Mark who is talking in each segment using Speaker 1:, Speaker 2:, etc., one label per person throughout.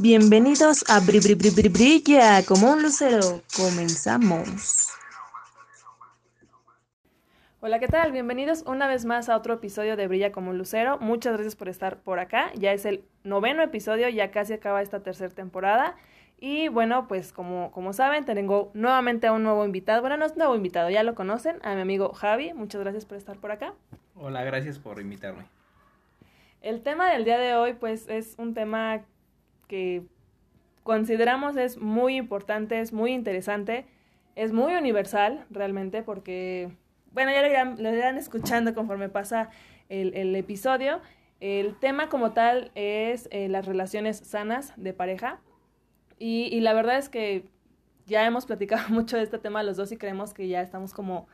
Speaker 1: Bienvenidos a Bri Bri Bri Bri Brilla como un lucero. Comenzamos.
Speaker 2: Hola, ¿qué tal? Bienvenidos una vez más a otro episodio de Brilla como un lucero. Muchas gracias por estar por acá. Ya es el noveno episodio, ya casi acaba esta tercera temporada. Y bueno, pues como, como saben, tengo nuevamente a un nuevo invitado. Bueno, no es nuevo invitado, ya lo conocen, a mi amigo Javi. Muchas gracias por estar por acá.
Speaker 3: Hola, gracias por invitarme.
Speaker 2: El tema del día de hoy, pues, es un tema que consideramos es muy importante, es muy interesante, es muy universal realmente porque, bueno, ya lo irán, escuchando conforme pasa el, el, episodio. El tema como tal es eh, las relaciones sanas de pareja y, y, la verdad es que ya hemos platicado mucho de este tema los dos y creemos que ya estamos como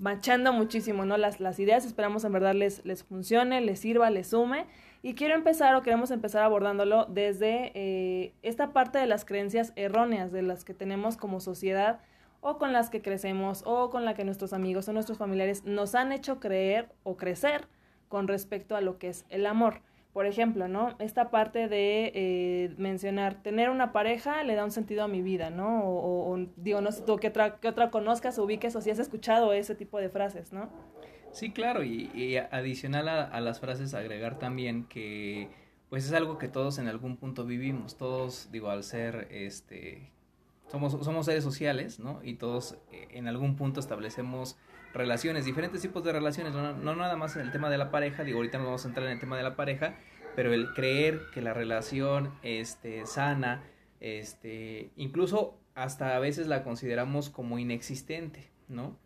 Speaker 2: machando muchísimo, ¿no? Las, las ideas, esperamos en verdad les, les funcione, les sirva, les sume. Y quiero empezar o queremos empezar abordándolo desde eh, esta parte de las creencias erróneas de las que tenemos como sociedad o con las que crecemos o con la que nuestros amigos o nuestros familiares nos han hecho creer o crecer con respecto a lo que es el amor. Por ejemplo, ¿no? Esta parte de eh, mencionar, tener una pareja le da un sentido a mi vida, ¿no? O, o digo, no sé tú qué otra, qué otra conozcas o ubiques o si has escuchado ese tipo de frases, ¿no?
Speaker 3: Sí, claro, y, y adicional a, a, las frases agregar también que pues es algo que todos en algún punto vivimos, todos, digo, al ser, este, somos, somos seres sociales, ¿no? Y todos eh, en algún punto establecemos relaciones, diferentes tipos de relaciones, no, no nada más en el tema de la pareja, digo, ahorita nos vamos a entrar en el tema de la pareja, pero el creer que la relación, este, sana, este, incluso hasta a veces la consideramos como inexistente, ¿no?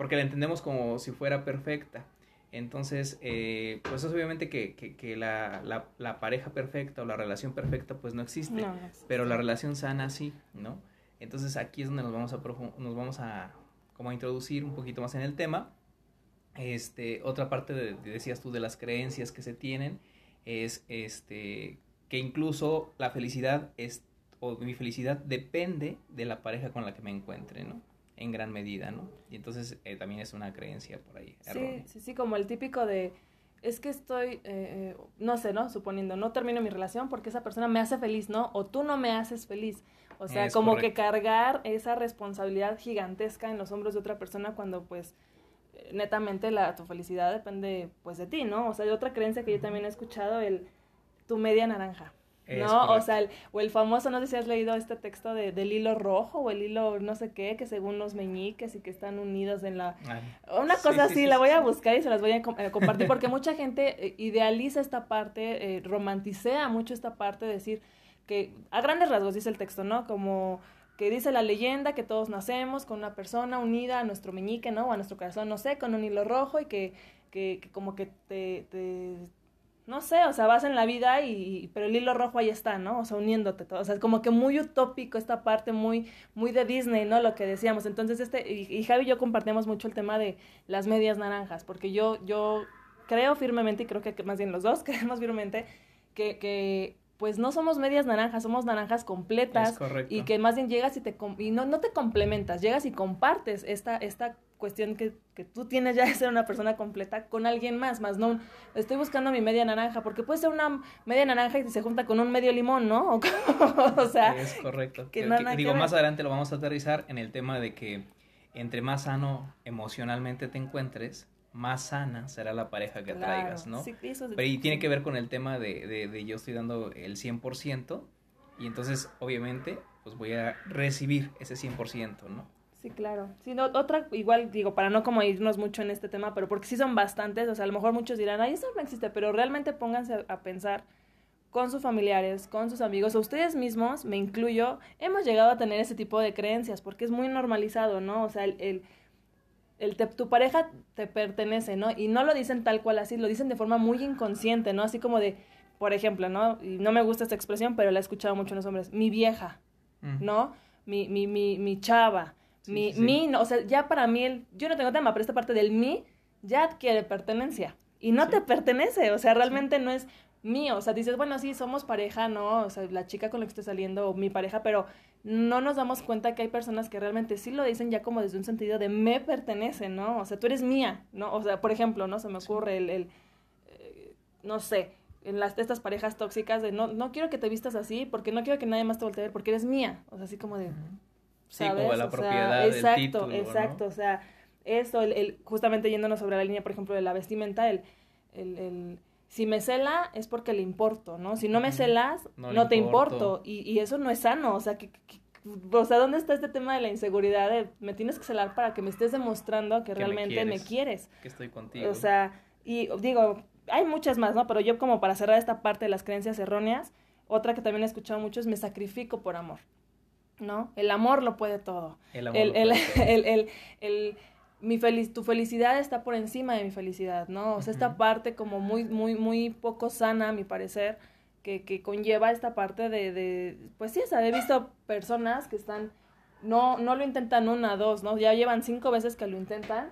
Speaker 3: porque la entendemos como si fuera perfecta. Entonces, eh, pues es obviamente que, que, que la, la, la, pareja perfecta o la relación perfecta pues no existe, no, pero la relación sana sí, ¿no? Entonces aquí es donde nos vamos a, nos vamos a, como a introducir un poquito más en el tema. Este, otra parte, de, decías tú, de las creencias que se tienen es este, que incluso la felicidad es, o mi felicidad depende de la pareja con la que me encuentre, ¿no? en gran medida, ¿no? Y entonces eh, también es una creencia por ahí.
Speaker 2: Sí, sí, sí, como el típico de, es que estoy, eh, no sé, ¿no? Suponiendo, no termino mi relación porque esa persona me hace feliz, ¿no? O tú no me haces feliz. O sea, es como correcto. que cargar esa responsabilidad gigantesca en los hombros de otra persona cuando pues netamente la, tu felicidad depende pues de ti, ¿no? O sea, hay otra creencia que yo también he escuchado, el tu media naranja. ¿no? O sea, el, o el famoso, no sé si has leído este texto de, del hilo rojo o el hilo no sé qué, que según los meñiques y que están unidos en la... Ay, Una cosa sí, así, sí, la voy a buscar y se las voy a compartir porque mucha gente eh, idealiza esta parte, eh, romanticea mucho esta parte, de decir que a grandes rasgos dice el texto, ¿no? Como que dice la leyenda que todos nacemos con una persona unida a nuestro meñique, ¿no? O a nuestro corazón, no sé, con un hilo rojo y que, que, como que te, te no sé, o sea, vas en la vida y, pero el hilo rojo ahí está, ¿no? O sea, uniéndote todo, o sea, es como que muy utópico esta parte, muy, muy de Disney, ¿no? Lo que decíamos, entonces este, y, y Javi y yo compartimos mucho el tema de las medias naranjas, porque yo, yo creo firmemente, y creo que más bien los dos creemos firmemente, que pues no somos medias naranjas, somos naranjas completas y que más bien llegas y te y no, no te complementas, llegas y compartes esta, esta cuestión que, que, tú tienes ya de ser una persona completa con alguien más, más no estoy buscando mi media naranja, porque puede ser una media naranja y se junta con un medio limón, ¿no? O,
Speaker 3: o sea, es correcto. Que, que, digo, más adelante lo vamos a aterrizar en el tema de que entre más sano emocionalmente te encuentres, más sana será la pareja que claro, traigas, ¿no?
Speaker 2: Sí, eso
Speaker 3: Pero y tiene que ver con el tema de, de, de yo estoy dando el 100% y entonces obviamente pues voy a recibir ese 100%, ¿no?
Speaker 2: Sí, claro. Sí, no, otra, igual digo, para no como irnos mucho en este tema, pero porque sí son bastantes, o sea, a lo mejor muchos dirán, ay, eso no existe, pero realmente pónganse a pensar con sus familiares, con sus amigos, o ustedes mismos, me incluyo, hemos llegado a tener ese tipo de creencias, porque es muy normalizado, ¿no? O sea, el, el el te, tu pareja te pertenece, ¿no? Y no lo dicen tal cual así, lo dicen de forma muy inconsciente, ¿no? Así como de, por ejemplo, ¿no? Y no me gusta esta expresión, pero la he escuchado mucho en los hombres, mi vieja, mm. ¿no? Mi, mi, mi, mi chava, sí, mi, sí. mi, no, o sea, ya para mí, el, yo no tengo tema, pero esta parte del mi ya adquiere pertenencia. Y no sí. te pertenece, o sea, realmente no es mío, o sea, dices, bueno, sí, somos pareja, ¿no? O sea, la chica con la que estoy saliendo, o mi pareja, pero no nos damos cuenta que hay personas que realmente sí lo dicen ya como desde un sentido de me pertenece, ¿no? O sea, tú eres mía, ¿no? O sea, por ejemplo, ¿no? Se me ocurre el, el eh, no sé, en las estas parejas tóxicas de no, no quiero que te vistas así porque no quiero que nadie más te voltee a ver porque eres mía. O sea, así como de...
Speaker 3: Sí, como la propiedad
Speaker 2: exacto, exacto. O sea, eso, el, el, justamente yéndonos sobre la línea, por ejemplo, de la vestimenta, el, el, el si me cela es porque le importo, ¿no? Si no me celas, no, te importo. Y, y, eso no es sano, o sea, que, o sea, ¿dónde está este tema de la inseguridad de me tienes que celar para que me estés demostrando que, realmente me quieres,
Speaker 3: Que estoy contigo.
Speaker 2: O sea, y digo, hay muchas más, ¿no? Pero yo como para cerrar esta parte de las creencias erróneas, otra que también he escuchado mucho es me sacrifico por amor, ¿no? El amor lo puede todo.
Speaker 3: El amor el, lo puede
Speaker 2: el, el, el, mi feliz, tu felicidad está por encima de mi felicidad, ¿no? O sea, esta parte como muy, muy, muy poco sana, a mi parecer, que, que conlleva esta parte de, de, pues sí, o sea, he visto personas que están, no, no lo intentan una, dos, ¿no? Ya llevan cinco veces que lo intentan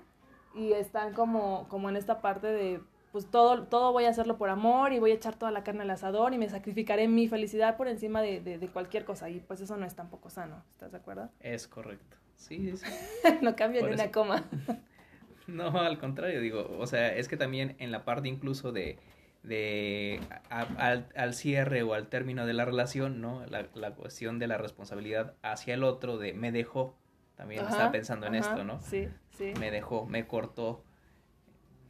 Speaker 2: y están como, como en esta parte de, pues todo, todo voy a hacerlo por amor y voy a echar toda la carne al asador y me sacrificaré mi felicidad por encima de, de, de cualquier cosa y pues eso no es tampoco sano, ¿estás de acuerdo?
Speaker 3: Es correcto, sí, sí.
Speaker 2: no cambia ni una coma.
Speaker 3: no, al contrario, digo, o sea, es que también en la parte incluso de de al, al, cierre o al término de la relación, ¿no? La, la, cuestión de la responsabilidad hacia el otro, de me dejó, también estaba pensando en esto, ¿no?
Speaker 2: Sí, sí.
Speaker 3: Me dejó, me cortó.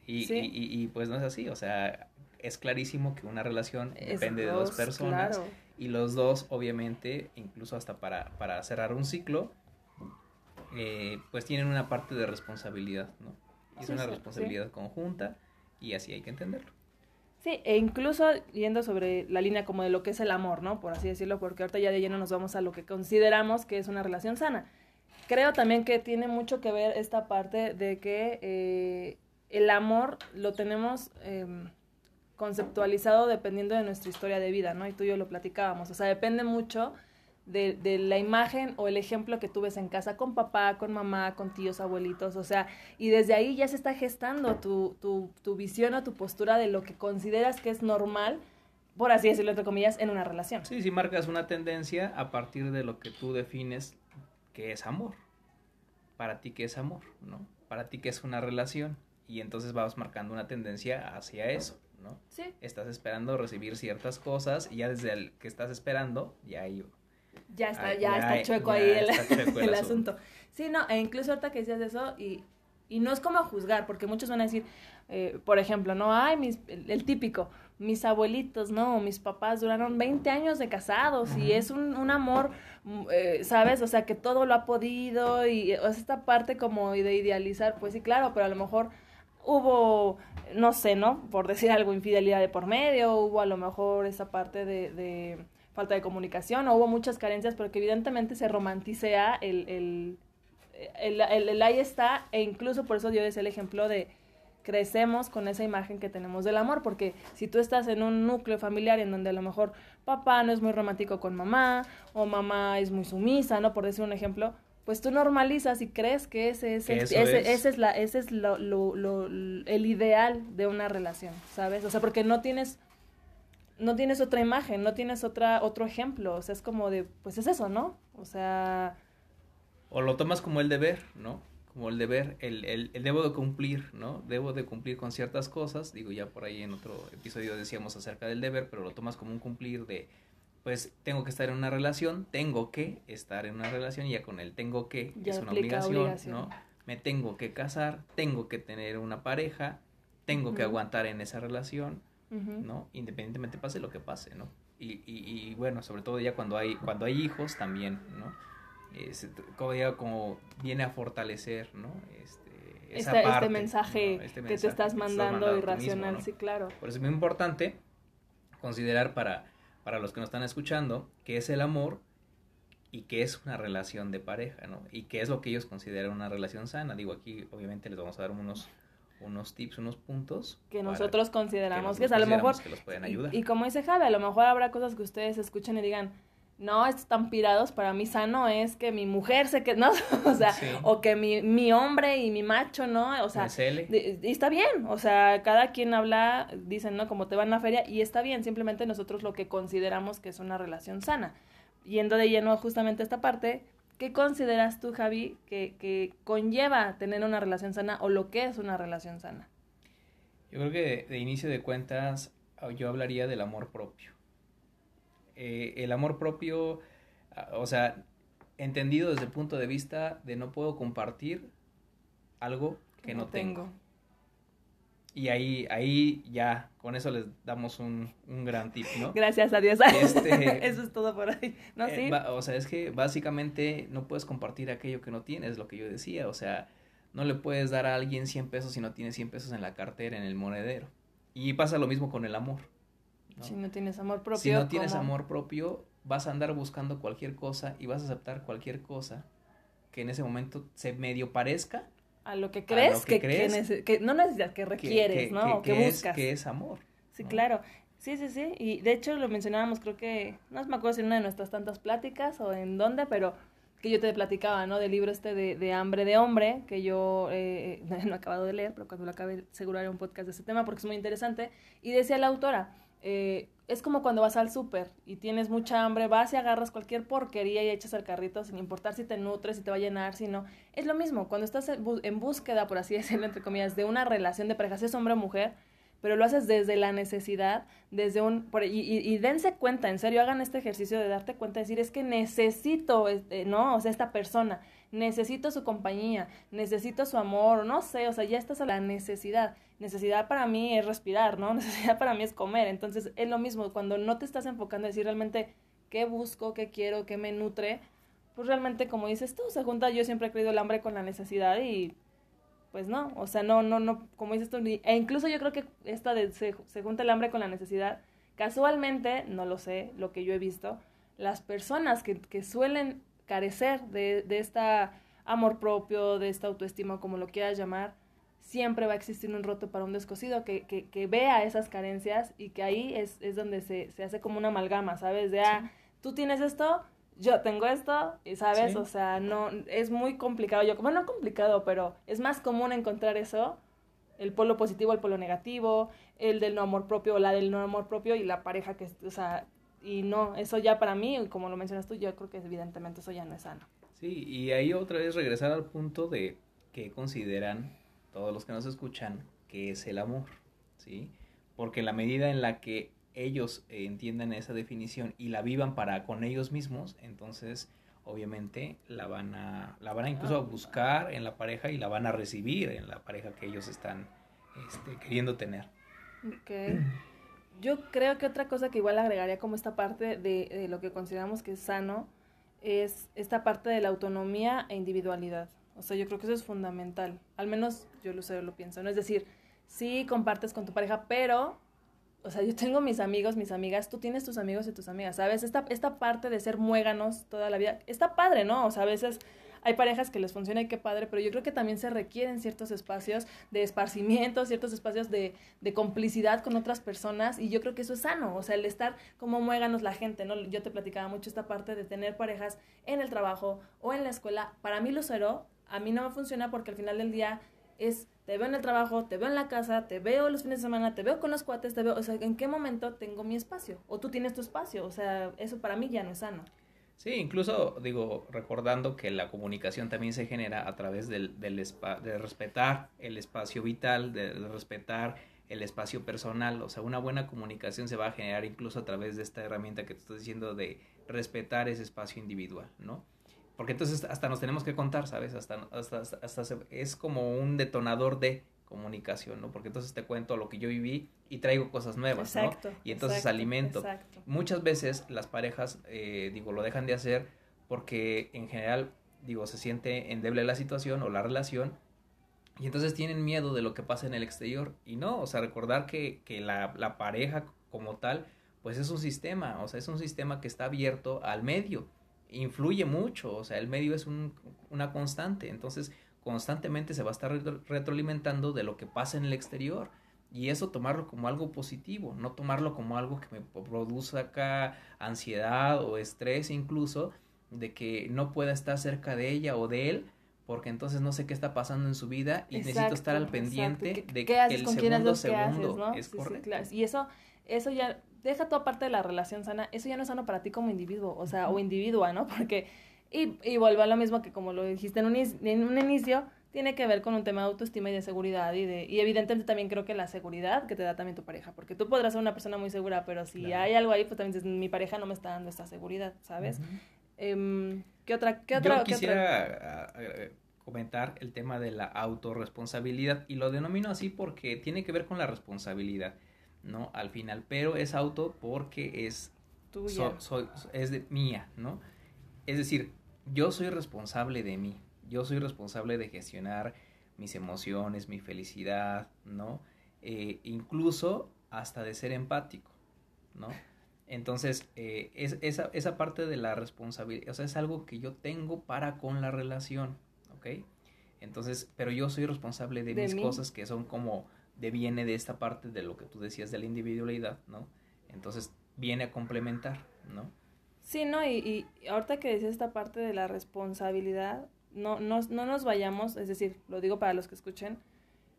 Speaker 3: Y, y, y, pues no es así, o sea, es clarísimo que una relación depende de dos personas y los dos, obviamente, incluso hasta para, para cerrar un ciclo, eh, pues tienen una parte de responsabilidad, ¿no? es una responsabilidad conjunta y así hay que entenderlo.
Speaker 2: Sí, e incluso yendo sobre la línea como de lo que es el amor, ¿no? Por así decirlo, porque ahorita ya de lleno nos vamos a lo que consideramos que es una relación sana. Creo también que tiene mucho que ver esta parte de que eh, el amor lo tenemos eh, conceptualizado dependiendo de nuestra historia de vida, ¿no? Y tú y yo lo platicábamos. O sea, depende mucho de, de, la imagen o el ejemplo que tú ves en casa con papá, con mamá, con tíos, abuelitos, o sea, y desde ahí ya se está gestando tu, tu, tu visión o tu postura de lo que consideras que es normal, por así decirlo, entre comillas, en una relación.
Speaker 3: Sí, sí marcas una tendencia a partir de lo que tú defines que es amor. Para ti, ¿qué es amor? ¿No? Para ti, ¿qué es una relación? Y entonces vas marcando una tendencia hacia eso. ¿no?
Speaker 2: Sí.
Speaker 3: Estás esperando recibir ciertas cosas y ya desde el que estás esperando, ya hay
Speaker 2: ya está, ya, está chueco ahí el, el, asunto. Sí, no, e incluso ahorita que decías eso, y, y no es como juzgar, porque muchos van a decir, eh, por ejemplo, no, ay, mis, el, típico, mis abuelitos, no, mis papás duraron 20 años de casados y es un, un amor, mm, eh, ¿sabes? O sea, que todo lo ha podido y o sea, esta parte como de idealizar, pues sí, claro, pero a lo mejor hubo, no sé, ¿no? Por decir algo, infidelidad de por medio, hubo a lo mejor esa parte de, de falta de comunicación, o hubo muchas carencias, pero que evidentemente se romanticea el, el, el, el, ahí está, e incluso por eso dio ese el ejemplo de crecemos con esa imagen que tenemos del amor, porque si tú estás en un núcleo familiar en donde a lo mejor papá no es muy romántico con mamá, o mamá es muy sumisa, ¿no? Por decir un ejemplo, pues tú normalizas y crees que ese es, el, ese, es. ese es, la, ese es lo, lo, lo, el ideal de una relación, ¿sabes? O sea, porque no tienes no tienes otra imagen, no tienes otra, otro ejemplo, o sea, es como de, pues es eso, ¿no? O sea...
Speaker 3: O lo tomas como el deber, ¿no? Como el deber, el, el, el, debo de cumplir, ¿no? Debo de cumplir con ciertas cosas, digo, ya por ahí en otro episodio decíamos acerca del deber, pero lo tomas como un cumplir de, pues tengo que estar en una relación, tengo que estar en una relación y ya con el tengo que, ya es una obligación, obligación, ¿no? Me tengo que casar, tengo que tener una pareja, tengo que aguantar en esa relación, ¿no? Independientemente pase lo que pase, ¿no? Y, y, y, bueno, sobre todo ya cuando hay, cuando hay hijos también, ¿no? Es, como, ya como viene a fortalecer, ¿no? Este, esa
Speaker 2: este,
Speaker 3: parte,
Speaker 2: este mensaje ¿no? este que mensaje te estás mandando irracional, mismo, ¿no? sí, claro.
Speaker 3: Por eso es muy importante considerar para, para los que nos están escuchando qué es el amor y qué es una relación de pareja, ¿no? Y qué es lo que ellos consideran una relación sana. Digo, aquí obviamente les vamos a dar unos unos tips, unos puntos
Speaker 2: que nosotros consideramos que, nosotros que a lo mejor
Speaker 3: que los pueden ayudar.
Speaker 2: Y, y, como dice Javi, a lo mejor habrá cosas que ustedes escuchen y digan, no, están pirados, para mí sano es que mi mujer se que no, o sea, sí. o que mi, mi hombre y mi macho, ¿no? O sea, y, y está bien, o sea, cada quien habla, dicen, ¿no? Como te van a la feria, y está bien, simplemente nosotros lo que consideramos que es una relación sana. Yendo de lleno justamente a esta parte, ¿Qué consideras tú, Javi, que, que, conlleva tener una relación sana o lo que es una relación sana?
Speaker 3: Yo creo que de, de inicio de cuentas yo hablaría del amor propio. Eh, el amor propio, ah, o sea, entendido desde el punto de vista de no puedo compartir algo que no, tengo. Y ahí, ahí ya, con eso les damos un, un gran tip, ¿no?
Speaker 2: Gracias a Dios. Este, eso es todo por ahí. ¿No,
Speaker 3: eh, o sea, es que básicamente no puedes compartir aquello que no tienes, lo que yo decía. O sea, no le puedes dar a alguien 100 pesos si no tienes 100 pesos en la cartera, en el monedero. Y pasa lo mismo con el amor.
Speaker 2: Si no tienes amor propio.
Speaker 3: Si no tienes amor propio, vas a andar buscando cualquier cosa y vas a aceptar cualquier cosa que en ese momento se medio parezca
Speaker 2: a lo que crees, que, que, no necesitas, que requieres, ¿no? Que, buscas.
Speaker 3: que es amor.
Speaker 2: Sí, claro. Sí, sí, sí. Y de hecho lo mencionábamos, creo que, no me acuerdo si en una de nuestras tantas pláticas o en dónde, pero que yo te platicaba, ¿no? Del libro este de, de Hambre de Hombre, que yo eh, no he acabado de leer, pero cuando lo acabe seguro haré un podcast de ese tema porque es muy interesante. Y decía la autora, eh, es como cuando vas al súper y tienes mucha hambre, vas y agarras cualquier porquería y echas al carrito sin importar si te nutres, si te va a llenar, si no. Es lo mismo, cuando estás en, búsqueda, por así decirlo, entre comillas, de una relación de pareja, si es hombre o mujer, pero lo haces desde la necesidad, desde un... y, y, dense cuenta, en serio, hagan este ejercicio de darte cuenta, de decir, es que necesito, este, ¿no? O sea, esta persona, necesito su compañía, necesito su amor, no sé, o sea, ya estás a la necesidad. Necesidad para mí es respirar, ¿no? Necesidad para mí es comer. Entonces, es lo mismo, cuando no te estás enfocando a decir realmente qué busco, qué quiero, qué me nutre, pues realmente, como dices tú, se junta, yo siempre he creído el hambre con la necesidad y pues no, o sea, no, no, no, como dices tú, e incluso yo creo que esta de se, se junta el hambre con la necesidad, casualmente, no lo sé, lo que yo he visto, las personas que, que suelen carecer de, de esta amor propio, de esta autoestima, como lo quieras llamar, siempre va a existir un roto para un descosido que, que, que vea esas carencias y que ahí es, es donde se, se hace como una amalgama, ¿sabes? De, ah, tú tienes esto, yo tengo esto, y sabes, o sea, no, es muy complicado, yo, como no complicado, pero es más común encontrar eso, el polo positivo, el polo negativo, el del no amor propio o la del no amor propio y la pareja que, o sea, y no, eso ya para mí, como lo mencionas tú, yo creo que evidentemente eso ya no es sano.
Speaker 3: Sí, y ahí otra vez regresar al punto de que consideran todos los que nos escuchan que es el amor, ¿sí? Porque la medida en la que ellos eh, entiendan esa definición y la vivan para con ellos mismos, entonces obviamente la van a, la van a incluso a buscar en la pareja y la van a recibir en la pareja que ellos están este, queriendo tener.
Speaker 2: Ok. Yo creo que otra cosa que igual agregaría como esta parte de, de lo que consideramos que es sano es esta parte de la autonomía e individualidad. O sea, yo creo que eso es fundamental. Al menos yo lo sé, lo pienso. ¿no? Es decir, sí compartes con tu pareja, pero o sea, yo tengo mis amigos, mis amigas, tú tienes tus amigos y tus amigas, ¿sabes? Esta, esta parte de ser muéganos toda la vida, está padre, ¿no? O sea, a veces hay parejas que les funciona y qué padre, pero yo creo que también se requieren ciertos espacios de esparcimiento, ciertos espacios de, de complicidad con otras personas y yo creo que eso es sano, o sea, el estar como muéganos la gente, ¿no? Yo te platicaba mucho esta parte de tener parejas en el trabajo o en la escuela, para mí Lucero, a mí no me funciona porque al final del día es te veo en el trabajo, te veo en la casa, te veo los fines de semana, te veo con los cuates, te veo, o sea, ¿en qué momento tengo mi espacio? O tú tienes tu espacio, o sea, eso para mí ya no es sano.
Speaker 3: Sí, incluso digo, recordando que la comunicación también se genera a través del, del de respetar el espacio vital, de respetar el espacio personal, o sea, una buena comunicación se va a generar incluso a través de esta herramienta que te estoy diciendo de respetar ese espacio individual, ¿no? Porque entonces hasta nos tenemos que contar, ¿sabes? Hasta, hasta, hasta, es como un detonador de comunicación, ¿no? Porque entonces te cuento lo que yo viví y traigo cosas nuevas, exacto, ¿no? Y entonces alimento. Exacto. Muchas veces las parejas, eh, digo, lo dejan de hacer porque en general, digo, se siente endeble la situación o la relación y entonces tienen miedo de lo que pasa en el exterior. Y no, o sea, recordar que, que la, la pareja como tal, pues es un sistema, o sea, es un sistema que está abierto al medio influye mucho, o sea, el medio es un, una constante, entonces constantemente se va a estar retroalimentando de lo que pasa en el exterior y eso tomarlo como algo positivo, no tomarlo como algo que me produce acá ansiedad o estrés incluso de que no pueda estar cerca de ella o de él porque entonces no sé qué está pasando en su vida y necesito estar al pendiente de que el segundo segundo es correcto.
Speaker 2: Y eso eso ya deja toda parte de la relación sana, eso ya no es sano para ti como individuo, o sea, o individua, ¿no? Porque, y, y vuelve a lo mismo que como lo dijiste en un, en un inicio, tiene que ver con un tema de autoestima y de seguridad y de y evidentemente también creo que la seguridad que te da también tu pareja, porque tú podrás ser una persona muy segura, pero si hay algo ahí, pues también dices, mi pareja no me está dando esta seguridad, ¿sabes? Em, ¿Qué otra? Qué otra
Speaker 3: Yo quisiera comentar el tema de la autorresponsabilidad y lo denomino así porque tiene que ver con la responsabilidad, ¿no? Al final, pero es auto porque es tuya, es de mía, ¿no? Es decir, yo soy responsable de mí, yo soy responsable de gestionar mis emociones, mi felicidad, ¿no? Eh, incluso hasta de ser empático, ¿no? Entonces, eh, es, esa, esa parte de la responsabilidad, o sea, es algo que yo tengo para con la relación, ¿ok? Entonces, pero yo soy responsable de, mis cosas que son como, de viene de esta parte de lo que tú decías de la individualidad, ¿no? Entonces, viene a complementar, ¿no?
Speaker 2: Sí, ¿no? Y, y ahorita que decías esta parte de la responsabilidad, no, no, no nos vayamos, es decir, lo digo para los que escuchen,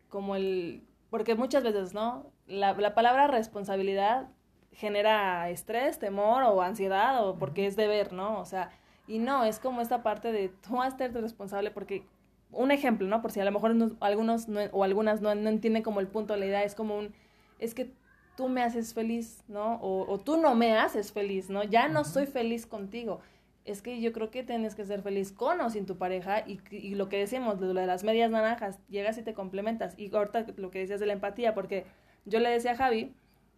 Speaker 2: como el, porque muchas veces, ¿no? La, la palabra responsabilidad genera estrés, temor o ansiedad o porque es deber, ¿no? O sea, y no, es como esta parte de tú hacerte responsable porque, un ejemplo, ¿no? Por si a lo mejor algunos o algunas no, no, entienden como el punto de la idea, es como un, es que tú me haces feliz, ¿no? O, o tú no me haces feliz, ¿no? Ya no soy feliz contigo. Es que yo creo que tienes que ser feliz con o sin tu pareja y, y lo que decíamos, lo de las medias naranjas, llegas y te complementas. Y ahorita lo que decías de la empatía, porque yo le decía a Javi,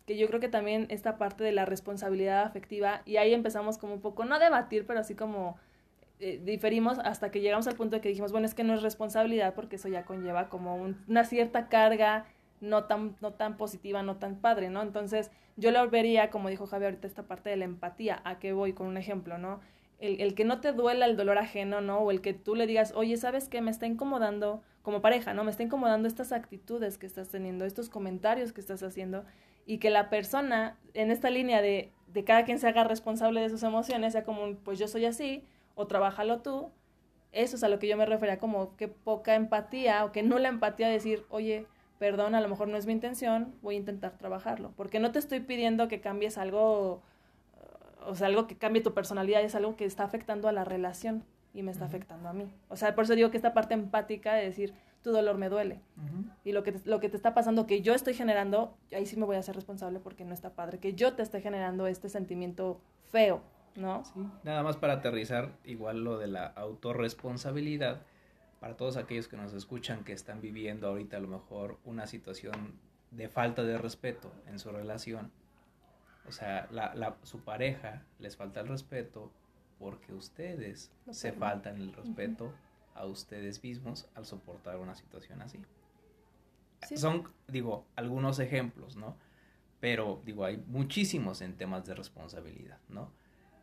Speaker 2: que yo creo que también esta parte de la responsabilidad afectiva, y ahí empezamos como un poco, no a debatir, pero así como eh, diferimos hasta que llegamos al punto de que dijimos, bueno, es que no es responsabilidad porque eso ya conlleva como una cierta carga no tan, no tan positiva, no tan padre, ¿no? Entonces yo lo vería, como dijo Javier ahorita, esta parte de la empatía, a qué voy con un ejemplo, ¿no? El, el, que no te duela el dolor ajeno, ¿no? O el que tú le digas, oye, ¿sabes qué? Me está incomodando, como pareja, ¿no? Me está incomodando estas actitudes que estás teniendo, estos comentarios que estás haciendo y que la persona en esta línea de, de cada quien se haga responsable de sus emociones, sea como un, pues yo soy así, o trabájalo tú, eso es a lo que yo me refería como que poca empatía o que no la empatía de decir, oye, perdón, a lo mejor no es mi intención, voy a intentar trabajarlo, porque no te estoy pidiendo que cambies algo, o sea, algo que cambie tu personalidad, es algo que está afectando a la relación y me está afectando a mí. O sea, por eso digo que esta parte empática de decir, tu dolor me duele. Y lo que, te, lo que te está pasando, que yo estoy generando, ahí sí me voy a hacer responsable porque no está padre, que yo te esté generando este sentimiento feo, ¿no?
Speaker 3: Sí, nada más para aterrizar, igual lo de la autorresponsabilidad, para todos aquellos que nos escuchan que están viviendo ahorita a lo mejor una situación de falta de respeto en su relación, o sea, la, la, su pareja les falta el respeto porque ustedes se faltan el respeto a ustedes mismos al soportar una situación así. Son, digo, algunos ejemplos, ¿no? Pero, digo, hay muchísimos en temas de responsabilidad, ¿no?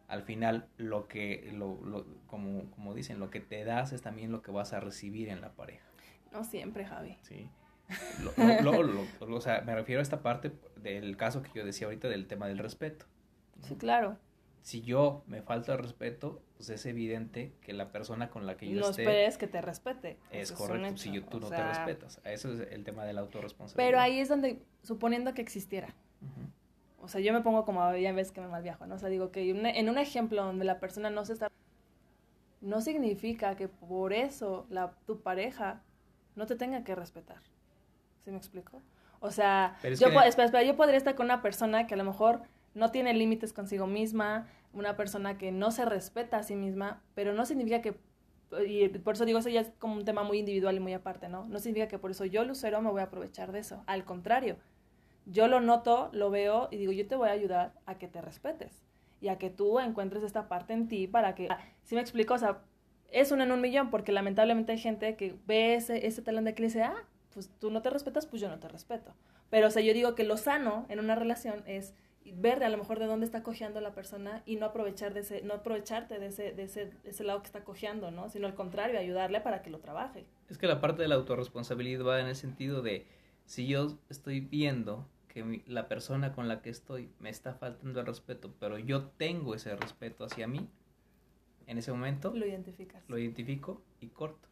Speaker 3: Al final, lo que, lo, lo, como, como dicen, lo que te das es también lo que vas a recibir en la pareja.
Speaker 2: No siempre, Javi.
Speaker 3: Sí. o sea, me refiero a esta parte del caso que yo decía ahorita del tema del respeto.
Speaker 2: Sí, claro
Speaker 3: si yo me falta el respeto, pues es evidente que la persona con la que yo
Speaker 2: no
Speaker 3: esté...
Speaker 2: No esperes que te respete.
Speaker 3: Es correcto, si yo, tú no te respetas. Eso es el tema de la autorresponsabilidad.
Speaker 2: Pero ahí es donde, suponiendo que existiera, o sea, yo me pongo como, ya ves que me malviajo, ¿no? O sea, digo que en un ejemplo donde la persona no se está... No significa que por eso la, tu pareja no te tenga que respetar. ¿Sí me explico? O sea, yo, espera, espera, yo podría estar con una persona que a lo mejor no tiene límites consigo misma, una persona que no se respeta a sí misma, pero no significa que, y por eso digo, eso ya es como un tema muy individual y muy aparte, ¿no? No significa que por eso yo, Lucero, me voy a aprovechar de eso. Al contrario, yo lo noto, lo veo y digo, yo te voy a ayudar a que te respetes y a que tú encuentres esta parte en ti para que, si me explico, o sea, es uno en un millón, porque lamentablemente hay gente que ve ese, ese talón de Aquiles y dice, ah, pues tú no te respetas, pues yo no te respeto. Pero, o sea, yo digo que lo sano en una relación es ver a lo mejor de dónde está cojeando la persona y no aprovechar de ese, no aprovecharte de ese, de ese, ese lado que está cojeando, ¿no? Sino al contrario, ayudarle para que lo trabaje.
Speaker 3: Es que la parte de la autorresponsabilidad va en el sentido de si yo estoy viendo que la persona con la que estoy me está faltando el respeto, pero yo tengo ese respeto hacia mí, en ese momento
Speaker 2: lo identificas.
Speaker 3: Lo identifico y corto.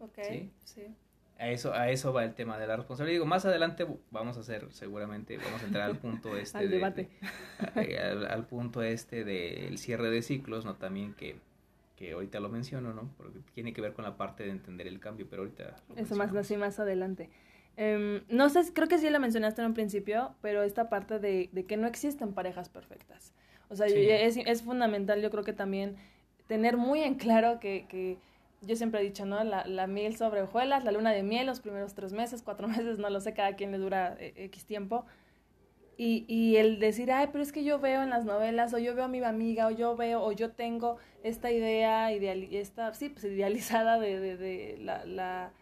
Speaker 2: Ok, sí.
Speaker 3: A eso, a eso va el tema de la responsabilidad. Digo, más adelante vamos a hacer, seguramente, vamos a entrar al punto este
Speaker 2: al debate.
Speaker 3: Eh, al, punto este del cierre de ciclos, ¿no? También que que ahorita lo menciono, ¿no? Porque tiene que ver con la parte de entender el cambio, pero ahorita...
Speaker 2: Eso más así más adelante. Em, no sé, creo que sí la mencionaste en un principio, pero esta parte de, de que no existen parejas perfectas. O sea, es, es, fundamental, yo creo que también tener muy en claro que, que yo siempre he dicho, ¿no? La, la, miel sobre hojuelas, la luna de miel, los primeros tres meses, cuatro meses, no lo sé, cada quien le dura eh, X tiempo. Y, y el decir, ay, pero es que yo veo en las novelas, o yo veo a mi amiga, o yo veo, o yo tengo esta idea, ideal, esta, sí, pues idealizada de, de, de la, la,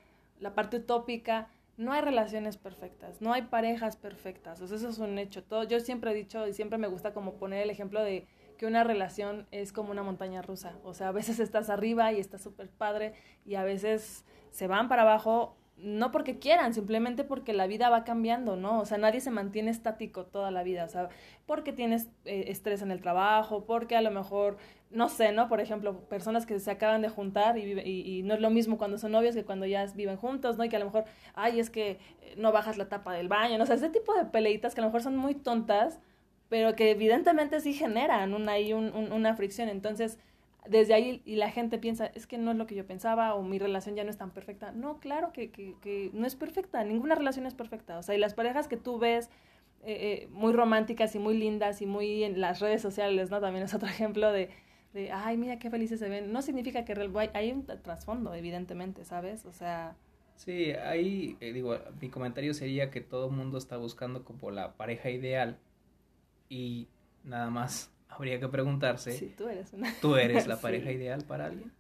Speaker 2: la parte utópica no hay relaciones perfectas, no hay parejas perfectas, o sea, eso es un hecho. Todo, yo siempre he dicho y siempre me gusta como poner el ejemplo de que una relación es como una montaña rusa, o sea, a veces estás arriba y estás súper padre y a veces se van para abajo, no porque quieran, simplemente porque la vida va cambiando, ¿no? O sea, nadie se mantiene estático toda la vida, o sea, porque tienes eh, estrés en el trabajo, porque a lo mejor no sé, ¿no? Por ejemplo, personas que se acaban de juntar y, y, no es lo mismo cuando son novios que cuando ya viven juntos, ¿no? Y que a lo mejor, ay, es que eh, no bajas la tapa del baño, ¿no? O sea, ese tipo de peleitas que a lo mejor son muy tontas, pero que evidentemente sí generan una, ahí un, una fricción. Entonces, desde ahí y la gente piensa, es que no es lo que yo pensaba o mi relación ya no es tan perfecta. No, claro que, que, que no es perfecta, ninguna relación es perfecta. O sea, y las parejas que tú ves eh, eh, muy románticas y muy lindas y muy en las redes sociales, ¿no? También es otro ejemplo de de, ay, mira qué felices se ven, no significa que hay un trasfondo, evidentemente, ¿sabes? O sea...
Speaker 3: Sí, ahí, eh, digo, mi comentario sería que todo el mundo está buscando como la pareja ideal y nada más habría que preguntarse,
Speaker 2: si tú eres una...
Speaker 3: ¿Tú eres la pareja ideal para alguien?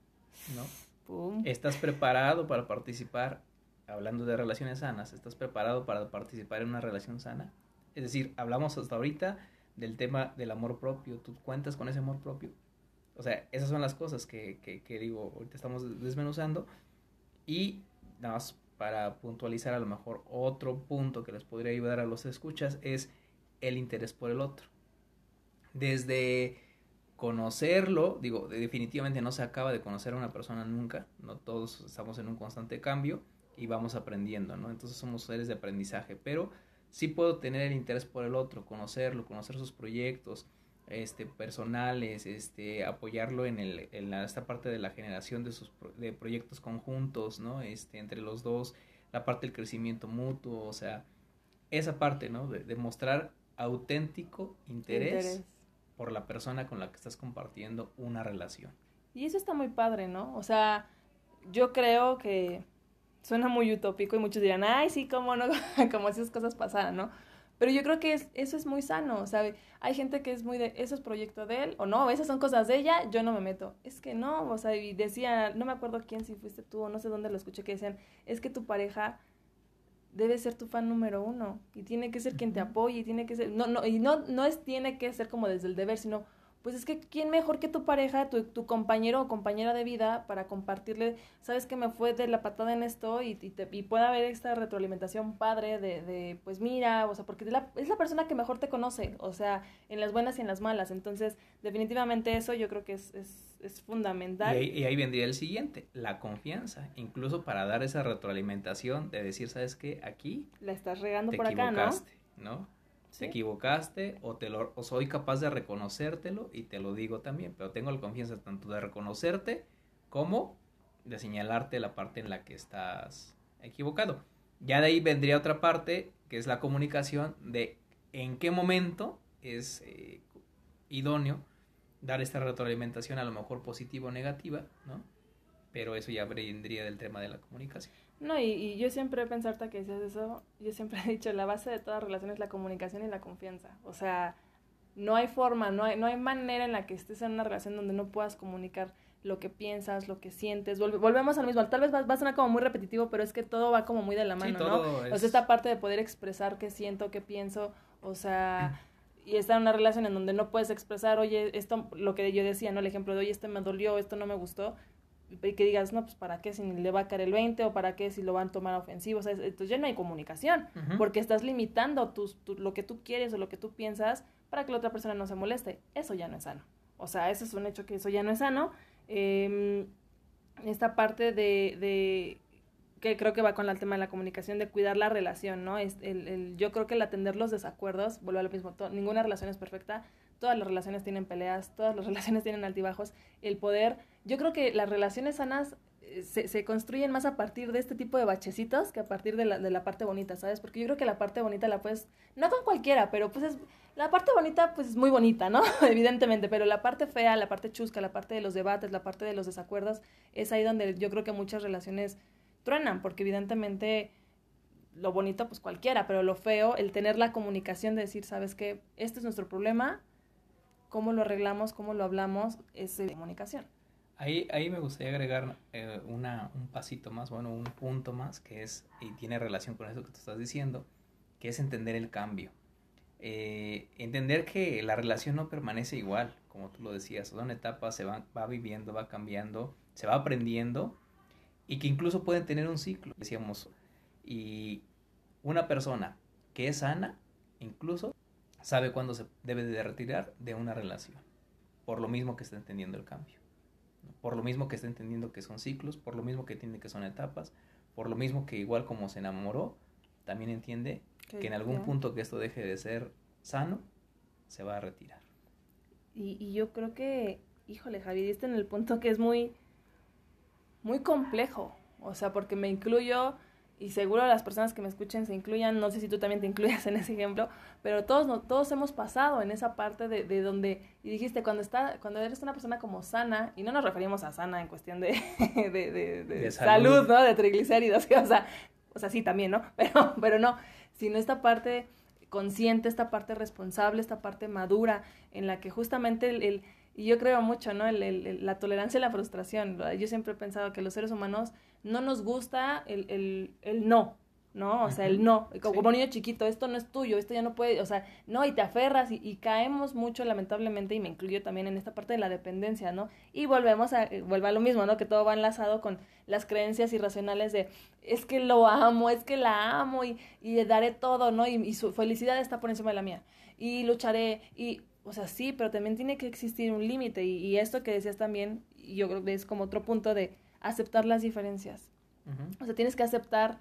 Speaker 3: ¿No? ¿Estás preparado para participar, hablando de relaciones sanas, estás preparado para participar en una relación sana? Es decir, hablamos hasta ahorita del tema del amor propio, ¿tú cuentas con ese amor propio? O sea, esas son las cosas que, que, que digo, ahorita estamos desmenuzando. Y nada más para puntualizar a lo mejor otro punto que les podría ayudar a los escuchas es el interés por el otro. Desde conocerlo, digo, definitivamente no se acaba de conocer a una persona nunca, no todos estamos en un constante cambio y vamos aprendiendo, ¿no? Entonces somos seres de aprendizaje, pero sí puedo tener el interés por el otro, conocerlo, conocer sus proyectos, este, personales, este, apoyarlo en, el, en esta parte de la generación de sus de proyectos conjuntos, ¿no? Este, entre los dos, la parte del crecimiento mutuo, o sea, esa parte, ¿no? De, mostrar auténtico interés, por la persona con la que estás compartiendo una relación.
Speaker 2: Y eso está muy padre, ¿no? O sea, yo creo que suena muy utópico y muchos dirán, ay, sí, cómo no, como esas cosas pasaran, ¿no? Pero yo creo que eso es muy sano, ¿sabe? Hay gente que es muy de, eso es proyecto de él, o no, esas son cosas de ella, yo no me meto. Es que no, o sea, y decía, no me acuerdo quién, si fuiste tú o no sé dónde lo escuché, que decían, es que tu pareja debe ser tu fan número uno, y tiene que ser quien te apoye, y tiene que ser, no, no, y no, no es, tiene que ser como desde el deber, sino pues es que quién mejor que tu pareja, tu, tu compañero o compañera de vida para compartirle, sabes que me fue de la patada en esto y, y, te, y puede haber esta retroalimentación padre de, de pues mira, o sea, porque es la, es la, persona que mejor te conoce, o sea, en las buenas y en las malas. Entonces, definitivamente eso yo creo que es, es, es fundamental.
Speaker 3: Y, y ahí, vendría el siguiente, la confianza, incluso para dar esa retroalimentación de decir, sabes que aquí...
Speaker 2: La estás regando por acá, ¿no?
Speaker 3: ¿no? Te equivocaste o, te lo, o soy capaz de reconocértelo y te lo digo también, pero tengo la confianza tanto de reconocerte como de señalarte la parte en la que estás equivocado. Ya de ahí vendría otra parte, que es la comunicación de en qué momento es eh, idóneo dar esta retroalimentación, a lo mejor positiva o negativa, ¿no? Pero eso ya vendría del tema de la comunicación.
Speaker 2: No, y, y, yo siempre he pensado que decías eso, yo siempre he dicho, la base de toda relación es la comunicación y la confianza. O sea, no hay forma, no hay, no hay manera en la que estés en una relación donde no puedas comunicar lo que piensas, lo que sientes. volvemos al mismo, tal vez va, a sonar como muy repetitivo, pero es que todo va como muy de la mano, ¿no? O sea, esta parte de poder expresar qué siento, qué pienso, o sea... y estar en una relación en donde no puedes expresar, oye, esto, lo que yo decía, ¿no? El ejemplo de, oye, esto me dolió, esto no me gustó, y que digas, no, pues para qué si le va a caer el 20 o para qué si lo van a tomar ofensivo. O sea, entonces ya no hay comunicación, porque estás limitando tus, lo que tú quieres o lo que tú piensas para que la otra persona no se moleste. Eso ya no es sano. O sea, eso es un hecho que eso ya no es sano. Eh, esta parte de, de, que creo que va con el tema de la comunicación, de cuidar la relación, ¿no? Es el, el, yo creo que el atender los desacuerdos, vuelve a lo mismo, ninguna relación es perfecta, todas las relaciones tienen peleas, todas las relaciones tienen altibajos. El poder, yo creo que las relaciones sanas eh, se, se, construyen más a partir de este tipo de bachecitos que a partir de la, de la parte bonita, ¿sabes? Porque yo creo que la parte bonita la puedes, no con cualquiera, pero pues es, la parte bonita pues es muy bonita, ¿no? Evidentemente, pero la parte fea, la parte chusca, la parte de los debates, la parte de los desacuerdos, es ahí donde yo creo que muchas relaciones truenan, porque evidentemente lo bonito pues cualquiera, pero lo feo, el tener la comunicación de decir, ¿sabes qué? Este es nuestro problema, cómo lo arreglamos, cómo lo hablamos, es de comunicación.
Speaker 3: Ahí, ahí me gustaría agregar eh, una, un pasito más, bueno, un punto más, que es, y tiene relación con eso que tú estás diciendo, que es entender el cambio. Eh, entender que la relación no permanece igual, como tú lo decías, son etapas, se va, va viviendo, va cambiando, se va aprendiendo, y que incluso pueden tener un ciclo, decíamos, y una persona que es sana, incluso, sabe cuándo se debe de retirar de una relación, por lo mismo que está entendiendo el cambio por lo mismo que está entendiendo que son ciclos, por lo mismo que entiende que son etapas, por lo mismo que igual como se enamoró, también entiende que en algún punto que esto deje de ser sano, se va a retirar.
Speaker 2: Y, y yo creo que, híjole, Javi, diste en el punto que es muy, muy complejo, o sea, porque me incluyo y seguro las personas que me escuchen se incluyan, no sé si tú también te incluyas en ese ejemplo, pero todos, no, todos hemos pasado en esa parte de, de, donde, y dijiste, cuando, está, cuando eres una persona como sana, y no nos referimos a sana en cuestión de, de, de, salud. salud. ¿no? De triglicéridos, o sea, o sea, sí también, ¿no? Pero, pero no, sino esta parte consciente, esta parte responsable, esta parte madura, en la que justamente el, el y yo creo mucho, ¿no? El, el, la tolerancia y la frustración. Yo siempre he pensado que los seres humanos no nos gusta el, el, el no, ¿no? O sea, el no, como, niño chiquito, esto no es tuyo, esto ya no puede, o sea, no, y te aferras y, y, caemos mucho, lamentablemente, y me incluyo también en esta parte de la dependencia, ¿no? Y volvemos a, eh, vuelve a lo mismo, ¿no? Que todo va enlazado con las creencias irracionales de, es que lo amo, es que la amo y, y daré todo, ¿no? Y, y su felicidad está por encima de la mía. Y lucharé, y o sea, sí, pero también tiene que existir un límite y, y, esto que decías también, yo creo que es como otro punto de aceptar las diferencias. Uh -huh. O sea, tienes que aceptar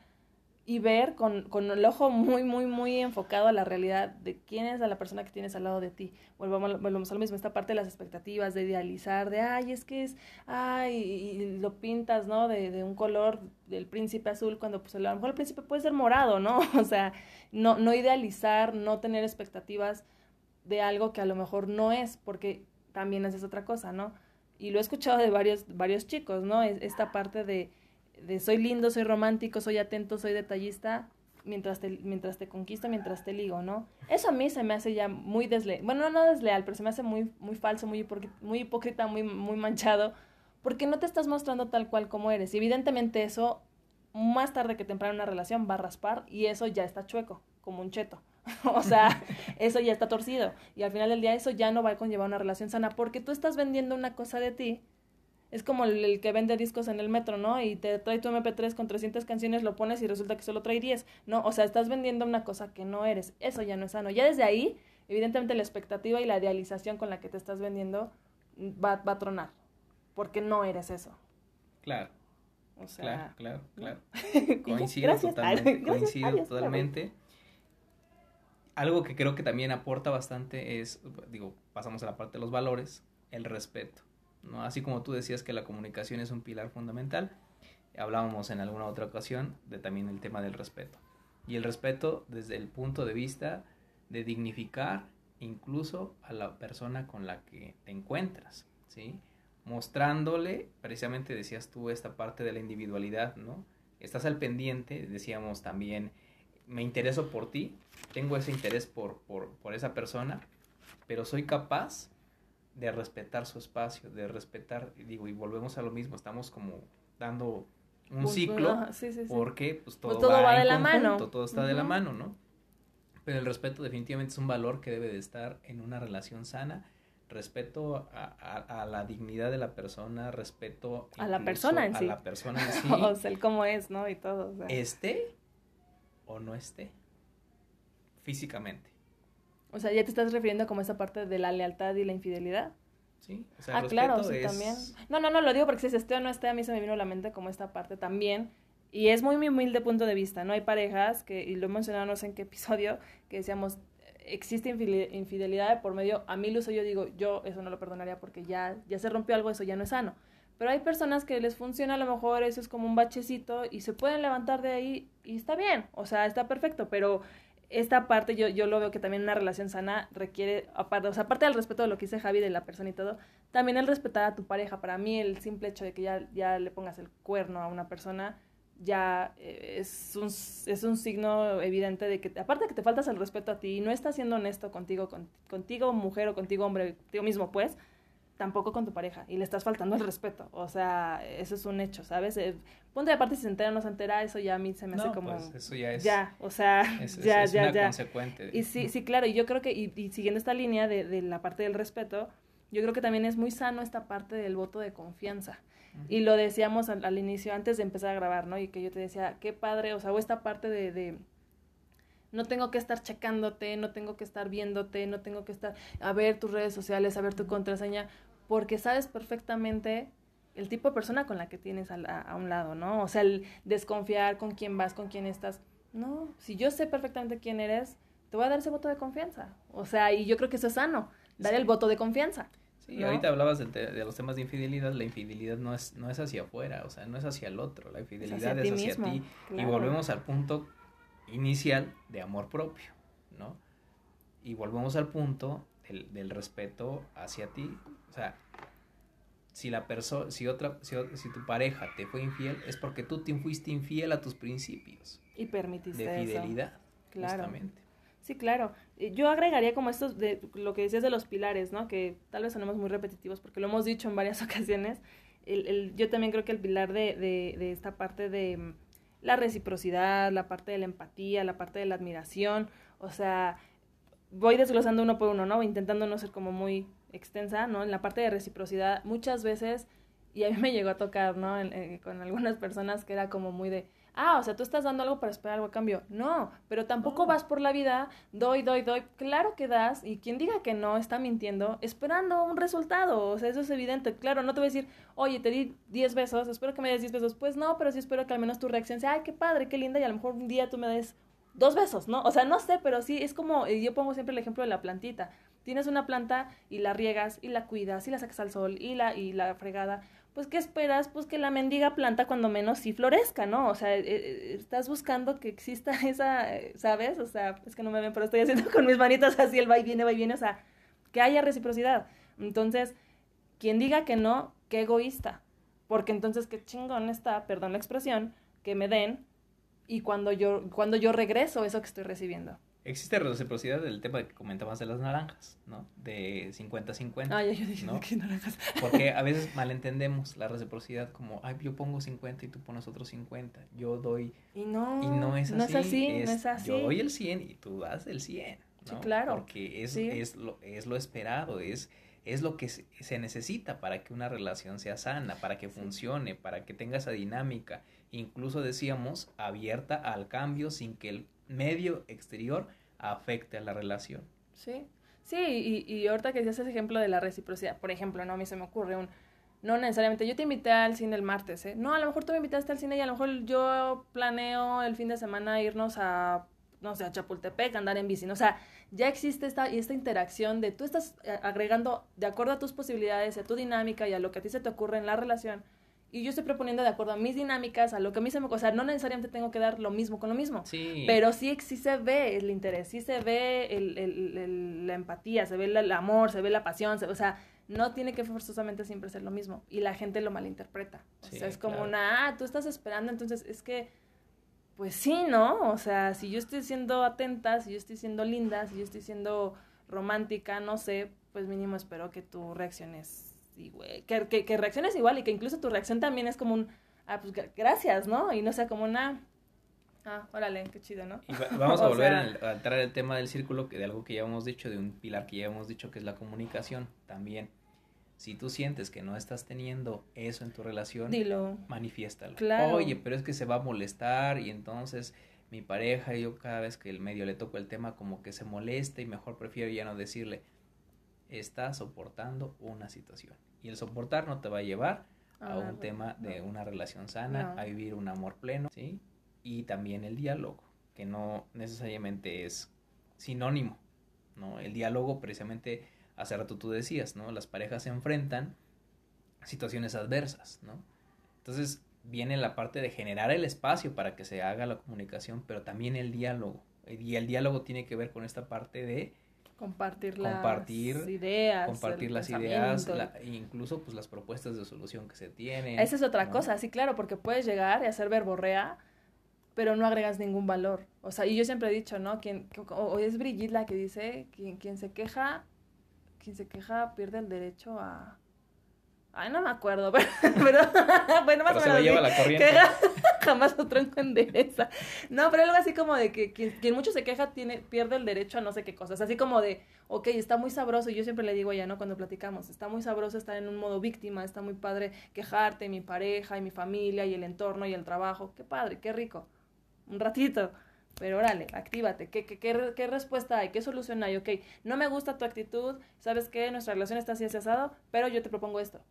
Speaker 2: y ver con, con, el ojo muy, muy, muy enfocado a la realidad de quién es la persona que tienes al lado de ti. Volvamos, volvemos a lo mismo, esta parte de las expectativas, de idealizar, de, ay, es que es, ay, y lo pintas, ¿no? De, de un color del príncipe azul, cuando pues a lo mejor el príncipe puede ser morado, ¿no? O sea, no, no idealizar, no tener expectativas de algo que a lo mejor no es, porque también es otra cosa, ¿no? Y lo he escuchado de varios, varios chicos, ¿no? Esta parte de, de soy lindo, soy romántico, soy atento, soy detallista, mientras te, mientras te conquista, mientras te ligo, ¿no? Eso a mí se me hace ya muy desleal, bueno, no desleal, pero se me hace muy, muy falso, muy, muy hipócrita, muy, muy manchado, porque no te estás mostrando tal cual como eres. Y evidentemente eso, más tarde que temprano una relación va a raspar y eso ya está chueco, como un cheto. o sea, eso ya está torcido. Y al final del día eso ya no va a conllevar una relación sana porque tú estás vendiendo una cosa de ti. Es como el, el, que vende discos en el metro, ¿no? Y te trae tu MP3 con 300 canciones, lo pones y resulta que solo trae 10, ¿no? O sea, estás vendiendo una cosa que no eres. Eso ya no es sano. Ya desde ahí, evidentemente la expectativa y la idealización con la que te estás vendiendo va, va a tronar. Porque no eres eso.
Speaker 3: Claro. O sea, claro, claro, claro. Coincido Gracias. totalmente. Coincido Adiós, totalmente algo que creo que también aporta bastante es, digo, pasamos a la parte de los valores, el respeto. ¿no? Así como tú decías que la comunicación es un pilar fundamental, hablábamos en alguna otra ocasión de también el tema del respeto. Y el respeto desde el punto de vista de dignificar incluso a la persona con la que te encuentras, ¿sí? Mostrándole, precisamente decías tú, esta parte de la individualidad, ¿no? Estás al pendiente, decíamos también, me intereso por ti, tengo ese interés por, por, por esa persona, pero soy capaz de respetar su espacio, de respetar, digo, y volvemos a lo mismo, estamos como dando un pues, ciclo, sí, sí, sí. porque pues todo, pues todo va, va, de la conjunto, mano. Todo está uh -huh. de la mano, ¿no? Pero el respeto definitivamente es un valor que debe de estar en una relación sana, respeto a, a, a la dignidad de la persona, respeto
Speaker 2: a la persona en
Speaker 3: a
Speaker 2: sí.
Speaker 3: la persona en sí.
Speaker 2: o sea, el cómo es, ¿no? Y todo. O sea.
Speaker 3: Esté o no esté físicamente.
Speaker 2: O sea, ya te estás refiriendo como esa parte de la lealtad y la infidelidad.
Speaker 3: Sí, o sea,
Speaker 2: ah, claro, sí, es... también. No, no, no, lo digo porque si es esté o no esté, a mí se me vino a la mente como esta parte también. Y es muy, muy humilde punto de vista, ¿no? Hay parejas que, y lo he mencionado no sé en qué episodio, que decíamos, existe infidelidad de por medio, a mí Luso yo digo, yo eso no lo perdonaría porque ya, ya se rompió algo, eso ya no es sano. Pero hay personas que les funciona a lo mejor, eso es como un bachecito y se pueden levantar de ahí y está bien, o sea, está perfecto, pero esta parte yo, yo lo veo que también una relación sana requiere, aparte, o sea, aparte del respeto de lo que dice Javi de la persona y todo, también el respetar a tu pareja. Para mí el simple hecho de que ya, ya le pongas el cuerno a una persona ya eh, es un, es un signo evidente de que, aparte de que te faltas el respeto a ti y no estás siendo honesto contigo, contigo mujer o contigo hombre, contigo mismo, pues, tampoco con tu pareja y le estás faltando el respeto. O sea, eso es un hecho, ¿sabes? Eh, punto de aparte si se entera o no se entera, eso ya a mí se me hace como...
Speaker 3: Pues eso ya es...
Speaker 2: Ya, o sea, ya, ya, ya.
Speaker 3: consecuente.
Speaker 2: Y sí, sí, claro, y yo creo que, y, siguiendo esta línea de, de la parte del respeto, yo creo que también es muy sano esta parte del voto de confianza. Y lo decíamos al, inicio, antes de empezar a grabar, ¿no? Y que yo te decía, qué padre, o sea, o esta parte de, de no tengo que estar checándote, no tengo que estar viéndote, no tengo que estar a ver tus redes sociales, a ver tu contraseña, porque sabes perfectamente el tipo de persona con la que tienes a, a, un lado, ¿no? O sea, el desconfiar con quién vas, con quién estás. No, si yo sé perfectamente quién eres, te voy a dar ese voto de confianza. O sea, y yo creo que eso es sano, dar el voto de confianza.
Speaker 3: Sí, ahorita hablabas de, los temas de infidelidad, la infidelidad no es, no es hacia afuera, o sea, no es hacia el otro, la infidelidad es hacia, ti. Y volvemos al punto inicial de amor propio, ¿no? Y volvemos al punto del, del respeto hacia ti, o sea, si la persona, si otra, si, si, tu pareja te fue infiel, es porque tú te fuiste infiel a tus principios.
Speaker 2: Y permitiste
Speaker 3: De fidelidad, claro. justamente.
Speaker 2: Sí, claro. Yo agregaría como estos de lo que decías de los pilares, ¿no? Que tal vez sonemos muy repetitivos porque lo hemos dicho en varias ocasiones. El, el, yo también creo que el pilar de, de, de esta parte de mm, la reciprocidad, la parte de la empatía, la parte de la admiración, o sea, voy desglosando uno por uno, ¿no? Intentando no ser como muy extensa, ¿no? En la parte de reciprocidad, muchas veces, y a mí me llegó a tocar, ¿no? con algunas personas que era como muy de, ah, o sea, tú estás dando algo para esperar algo a cambio. No, pero tampoco vas por la vida, doy, doy, doy. Claro que das, y quien diga que no está mintiendo, esperando un resultado. O sea, eso es evidente. Claro, no te voy a decir, oye, te di 10 besos, espero que me des 10 besos. Pues no, pero sí espero que al menos tu reacción sea, ay, qué padre, qué linda, y a lo mejor un día tú me des dos besos, ¿no? O sea, no sé, pero sí, es como, yo pongo siempre el ejemplo de la plantita. Tienes una planta y la riegas y la cuidas y la sacas al sol y la, y la fregada pues ¿qué esperas? Pues que la mendiga planta cuando menos sí florezca, ¿no? O sea, eh, eh, estás buscando que exista esa, ¿sabes? O sea, es que no me ven, pero estoy haciendo con mis manitas así el va y viene, va y viene, o sea, que haya reciprocidad. Entonces, quien diga que no, qué egoísta. Porque entonces qué chingón está, perdón la expresión, que me den y cuando yo, cuando yo regreso eso que estoy recibiendo.
Speaker 3: Existe reciprocidad del tema que comentabas de las naranjas, ¿no? De 50-50.
Speaker 2: Ah, ya yo dije, ¿no? ¿qué naranjas?
Speaker 3: Porque a veces malentendemos la reciprocidad como, ay, yo pongo 50 y tú pones otros 50. Yo doy...
Speaker 2: Y no,
Speaker 3: y no es así. No
Speaker 2: es así, no es así.
Speaker 3: Yo doy el 100 y tú das el 100, ¿no?
Speaker 2: Sí, claro.
Speaker 3: Porque es, es, lo, es lo esperado, es, es lo que se necesita para que una relación sea sana, para que funcione, para que tenga esa dinámica. Incluso decíamos, abierta al cambio sin que el medio exterior afecte a la relación.
Speaker 2: Sí, sí, y, y ahorita que decías ese ejemplo de la reciprocidad, por ejemplo, no a mí se me ocurre un, no necesariamente, yo te invité al cine el martes, ¿eh? No, a lo mejor tú me invitaste al cine y a lo mejor yo planeo el fin de semana irnos a, no sé, a Chapultepec, andar en bici, o sea, ya existe esta, esta interacción de tú estás eh, agregando de acuerdo a tus posibilidades, a tu dinámica y a lo que a ti se te ocurre en la relación, y yo estoy proponiendo de acuerdo a mis dinámicas, a lo que a mí se me... O sea, no necesariamente tengo que dar lo mismo con lo mismo.
Speaker 3: Sí.
Speaker 2: Pero sí, sí se ve el interés, sí se ve el, el, la empatía, se ve el, amor, se ve la pasión, o sea, no tiene que forzosamente siempre ser lo mismo. Y la gente lo malinterpreta. O sea, es como una, ah, tú estás esperando, entonces es que, pues sí, ¿no? O sea, si yo estoy siendo atenta, si yo estoy siendo linda, si yo estoy siendo romántica, no sé, pues mínimo espero que tú reacciones que, que, reacciones igual y que incluso tu reacción también es como un, ah, pues gracias, ¿no? Y no sea como una, ah, órale, qué chido, ¿no?
Speaker 3: vamos a volver a, entrar el tema del círculo, que de algo que ya hemos dicho, de un pilar que ya hemos dicho, que es la comunicación también. Si tú sientes que no estás teniendo eso en tu relación,
Speaker 2: Dilo.
Speaker 3: manifiéstalo.
Speaker 2: Claro.
Speaker 3: Oye, pero es que se va a molestar y entonces mi pareja, yo cada vez que el medio le toco el tema, como que se molesta y mejor prefiero ya no decirle, está soportando una situación. Y el soportar no te va a llevar a un tema de una relación sana, a vivir un amor pleno, ¿sí? Y también el diálogo, que no necesariamente es sinónimo ¿no? El diálogo, precisamente, hace rato tú decías, ¿no? Las parejas se enfrentan a situaciones adversas, ¿no? Entonces, viene la parte de generar el espacio para que se haga la comunicación, pero también el diálogo. Y el diálogo tiene que ver con esta parte de
Speaker 2: compartir las ideas,
Speaker 3: compartir las ideas, incluso pues las propuestas de solución que se tienen.
Speaker 2: Esa es otra cosa, sí, claro, porque puedes llegar y hacer verborrea, pero no agregas ningún valor. O sea, y yo siempre he dicho, ¿no? Quien, o es Brigitte la que dice, quien, quien se queja, quien se queja pierde el derecho a, Ay, no me acuerdo, pero, bueno, más o menos.
Speaker 3: lleva la corriente.
Speaker 2: jamás otro endereza. No, pero algo así como de que quien, mucho se queja tiene, pierde el derecho a no sé qué cosas. Así como de, ok, está muy sabroso, y yo siempre le digo a ella, ¿no? Cuando platicamos, está muy sabroso estar en un modo víctima, está muy padre quejarte, mi pareja, y mi familia, y el entorno, y el trabajo. Qué padre, qué rico. Un ratito. Pero órale, actívate. ¿Qué, qué, qué, qué respuesta hay? ¿Qué solución hay? Ok, no me gusta tu actitud, ¿sabes qué? Nuestra relación está así asado, pero yo te propongo esto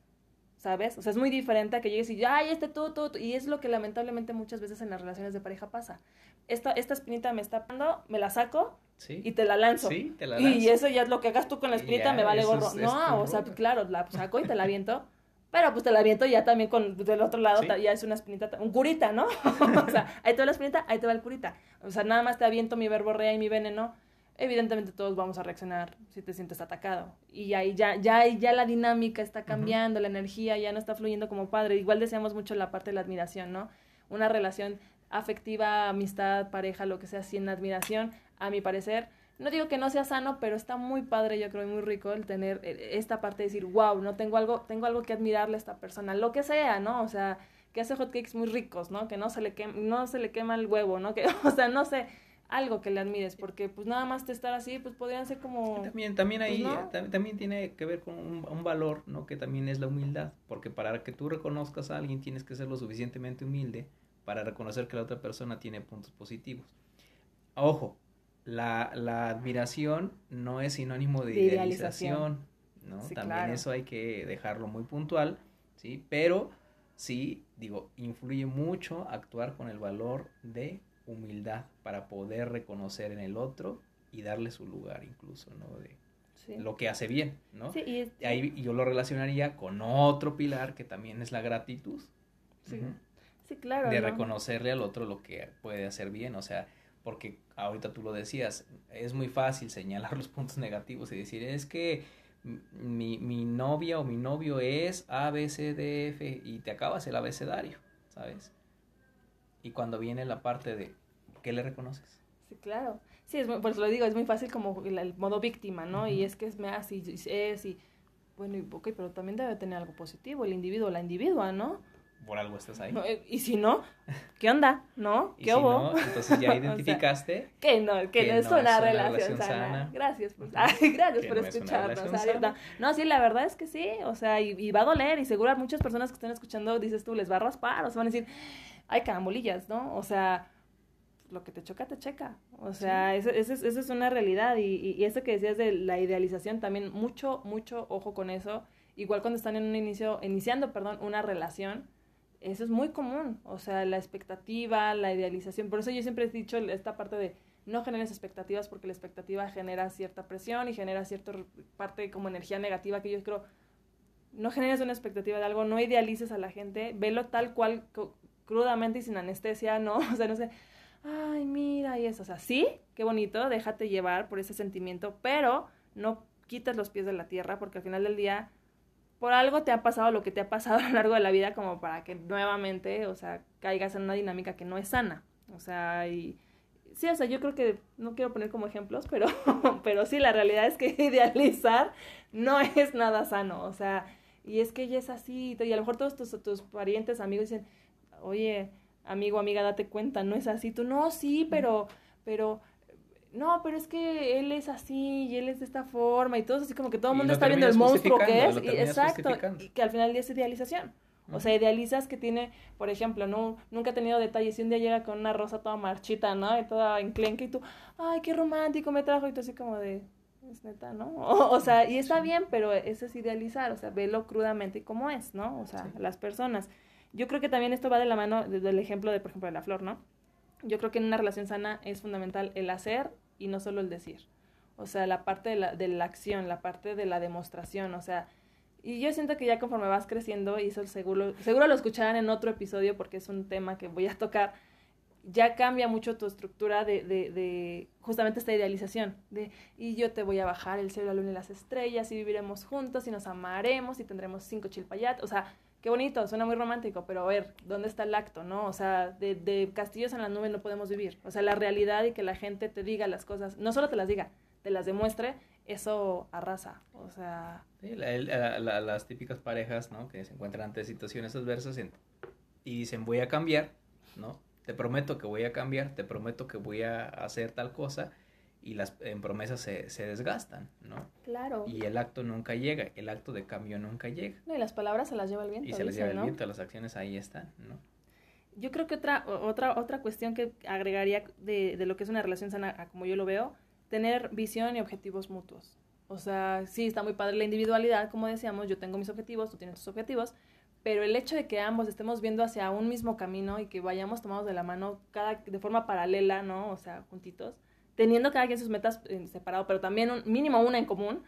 Speaker 2: ¿sabes? O sea, es muy diferente a que llegues y, ay, este tú, tú, y es lo que lamentablemente muchas veces en las relaciones de pareja pasa. Esta, esta espinita me está poniendo, me la saco y te la lanzo.
Speaker 3: Sí, te la lanzo.
Speaker 2: Y eso ya es lo que hagas tú con la espinita, me vale gorro. no, o sea, claro, la saco y te la aviento. Pero pues te la aviento ya también con del otro lado, ya es una espinita, un curita, ¿no? o sea, ahí te va la espinita, ahí te va el curita. O sea, nada más te aviento mi verborrea y mi veneno evidentemente todos vamos a reaccionar si te sientes atacado. Y ahí ya, ya, ya la dinámica está cambiando, la energía ya no está fluyendo como padre. Igual deseamos mucho la parte de la admiración, ¿no? Una relación afectiva, amistad, pareja, lo que sea, sin admiración, a mi parecer. No digo que no sea sano, pero está muy padre, yo creo, y muy rico el tener eh, esta parte de decir, wow, no tengo algo, tengo algo que admirarle a esta persona, lo que sea, ¿no? O sea, que hace hotcakes muy ricos, ¿no? Que no se le quema, no se le quema el huevo, ¿no? Que, o sea, no sé, algo que le admires, porque pues nada más te estar así, pues podrían ser como...
Speaker 3: También, también pues, ahí, también tiene que ver con un, valor, ¿no? Que también es la humildad, porque para que tú reconozcas a alguien tienes que ser lo suficientemente humilde para reconocer que la otra persona tiene puntos positivos. Ojo, la, la admiración no es sinónimo de, idealización, ¿no? también eso hay que dejarlo muy puntual, ¿sí? Pero sí, digo, influye mucho actuar con el valor de humildad para poder reconocer en el otro y darle su lugar incluso, ¿no? De lo que hace bien, ¿no?
Speaker 2: Sí,
Speaker 3: y Ahí yo lo relacionaría con otro pilar que también es la gratitud.
Speaker 2: Sí, sí claro.
Speaker 3: De reconocerle al otro lo que puede hacer bien, o sea, porque ahorita tú lo decías, es muy fácil señalar los puntos negativos y decir, es que mi, mi novia o mi novio es A, B, C, D, F y te acabas el abecedario, ¿sabes? Y cuando viene la parte de ¿qué le reconoces?
Speaker 2: Sí, claro. Sí, es por eso lo digo, es muy fácil como el, modo víctima, ¿no? Y es que es me así, es y bueno, y, ok, pero también debe tener algo positivo el individuo, la individua, ¿no?
Speaker 3: Por algo estás ahí.
Speaker 2: Eh, y si no, ¿qué onda? ¿No? ¿Qué
Speaker 3: hubo? entonces ya identificaste
Speaker 2: que no, que, no, es, una relación, sana. Gracias, por, gracias por escucharnos. no, sí, la verdad es que sí, o sea, y, y, va a doler y seguro a muchas personas que estén escuchando dices tú les va a raspar, o sea, van a decir, ay, carambolillas, ¿no? O sea, lo que te choca, te checa. O sea, esa eso, es una realidad. Y, y, eso que decías de la idealización, también mucho, mucho ojo con eso. Igual cuando están en un inicio, iniciando, perdón, una relación, eso es muy común. O sea, la expectativa, la idealización. Por eso yo siempre he dicho esta parte de no generes expectativas porque la expectativa genera cierta presión y genera cierta parte como energía negativa que yo creo no generes una expectativa de algo, no idealices a la gente, velo tal cual crudamente y sin anestesia, no, o sea, no sé, ay, mira, y eso, o sea, sí, qué bonito, déjate llevar por ese sentimiento, pero no quites los pies de la tierra porque al final del día, por algo te ha pasado lo que te ha pasado a lo largo de la vida como para que nuevamente, o sea, caigas en una dinámica que no es sana, o sea, y... Sí, o sea, yo creo que no quiero poner como ejemplos, pero, pero sí, la realidad es que idealizar no es nada sano, o sea, y es que ella es así, y a lo mejor todos tus, tus parientes, amigos dicen, oye, amigo, amiga, date cuenta, no es así. Tú, no, sí, pero, pero, no, pero es que él es así y él es de esta forma y todo así como que todo el mundo está viendo el monstruo que es. Y, exacto, y que al final es idealización. O sea, idealizas que tiene, por ejemplo, no, nunca ha tenido detalles y un día llega con una rosa toda marchita, ¿no? Y toda enclenque y tú, ay, qué romántico me trajo y tú así como de, es neta, ¿no? O, sea, y está bien, pero eso es idealizar, o sea, velo crudamente y cómo es, ¿no? O sea, las personas. Yo creo que también esto va de la mano del ejemplo de, por ejemplo, de la flor, ¿no? Yo creo que en una relación sana es fundamental el hacer y no solo el decir. O sea, la parte de la, de la acción, la parte de la demostración, o sea, y yo siento que ya conforme vas creciendo, y eso seguro, seguro lo escucharán en otro episodio porque es un tema que voy a tocar, ya cambia mucho tu estructura de, de, de justamente esta idealización, de y yo te voy a bajar el cielo, la luna y las estrellas, y viviremos juntos, y nos amaremos, y tendremos cinco chilpayates, o sea, qué bonito, suena muy romántico, pero a ver, ¿dónde está el acto, no? O sea, de, de castillos en las nubes no podemos vivir, o sea, la realidad y que la gente te diga las cosas, no solo te las diga, te las demuestre, eso arrasa, o sea...
Speaker 3: Sí, las típicas parejas, ¿no? Que se encuentran ante situaciones adversas y, dicen, voy a cambiar, ¿no? Te prometo que voy a cambiar, te prometo que voy a hacer tal cosa, y las en promesas se, se desgastan, ¿no?
Speaker 2: Claro.
Speaker 3: Y el acto nunca llega, el acto de cambio nunca llega.
Speaker 2: No, y las palabras se las lleva el viento.
Speaker 3: Y se las lleva el viento, las acciones ahí están, ¿no?
Speaker 2: Yo creo que otra, otra, otra cuestión que agregaría de, de lo que es una relación sana, como yo lo veo, tener visión y objetivos mutuos. O sea, sí, está muy padre la individualidad, como decíamos, yo tengo mis objetivos, tú tienes tus objetivos, pero el hecho de que ambos estemos viendo hacia un mismo camino y que vayamos tomados de la mano cada de forma paralela, ¿no? O sea, juntitos, teniendo cada quien sus metas eh, separado, pero también un, mínimo una en común,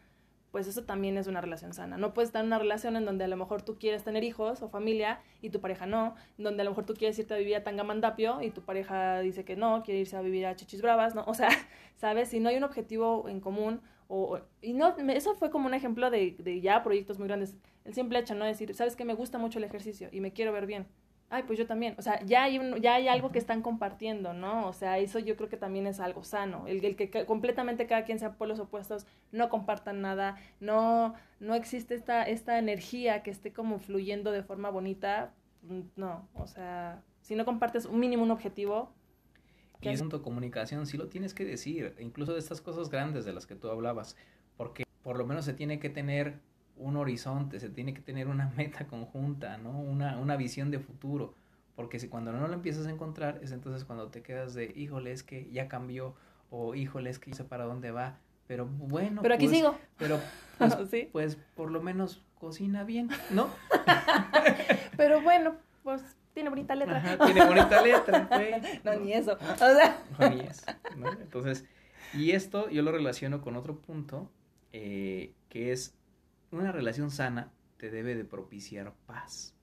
Speaker 2: pues eso también es una relación sana. No puedes estar en una relación en donde a lo mejor tú quieres tener hijos o familia y tu pareja no, en donde a lo mejor tú quieres irte a vivir a Tangamandapio y tu pareja dice que no, quiere irse a vivir a Chichis Bravas, ¿no? O sea, ¿sabes? Si no hay un objetivo en común o... Y no, eso fue como un ejemplo de, de ya proyectos muy grandes. El simple hecho, ¿no? Decir, ¿sabes que Me gusta mucho el ejercicio y me quiero ver bien ay, pues yo también. O sea, ya hay, un, ya hay algo que están compartiendo, ¿no? O sea, eso yo creo que también es algo sano. El, el que completamente cada quien sea por los opuestos, no compartan nada, no, no existe esta, esta energía que esté como fluyendo de forma bonita, mm, no. O sea, si no compartes un mínimo un objetivo.
Speaker 3: Y es punto de comunicación, sí lo tienes que decir, incluso de estas cosas grandes de las que tú hablabas, porque por lo menos se tiene que tener un horizonte, se tiene que tener una meta conjunta, ¿no? Una, una visión de futuro. Porque si cuando no lo empiezas a encontrar, es entonces cuando te quedas de, híjole, es que ya cambió, o híjole, es que no sé para dónde va. Pero bueno.
Speaker 2: Pero aquí
Speaker 3: pues,
Speaker 2: sigo.
Speaker 3: Pero pues, pues, por lo menos cocina bien, ¿no?
Speaker 2: pero bueno, pues tiene bonita letra.
Speaker 3: tiene bonita letra,
Speaker 2: No, ni eso. O sea.
Speaker 3: No, ni eso. Entonces, y esto yo lo relaciono con otro punto, eh, que es una relación sana te debe de propiciar paz.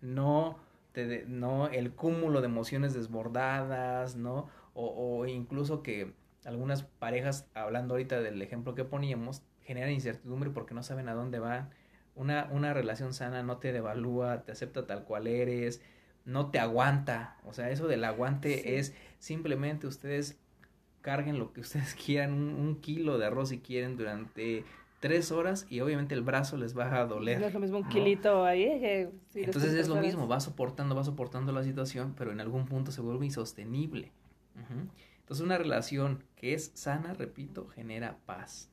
Speaker 3: No, te no el cúmulo de emociones desbordadas, ¿no? O, o, incluso que algunas parejas, hablando ahorita del ejemplo que poníamos, generan incertidumbre porque no saben a dónde van. Una, una relación sana no te devalúa, te acepta tal cual eres, no te aguanta. O sea, eso del aguante es simplemente ustedes carguen lo que ustedes quieran, un, un, kilo de arroz si quieren durante tres horas y obviamente el brazo les va a doler.
Speaker 2: No es lo mismo un kilito ahí.
Speaker 3: Entonces es lo mismo, va soportando, va soportando la situación, pero en algún punto se vuelve insostenible. Entonces una relación que es sana, repito, genera paz.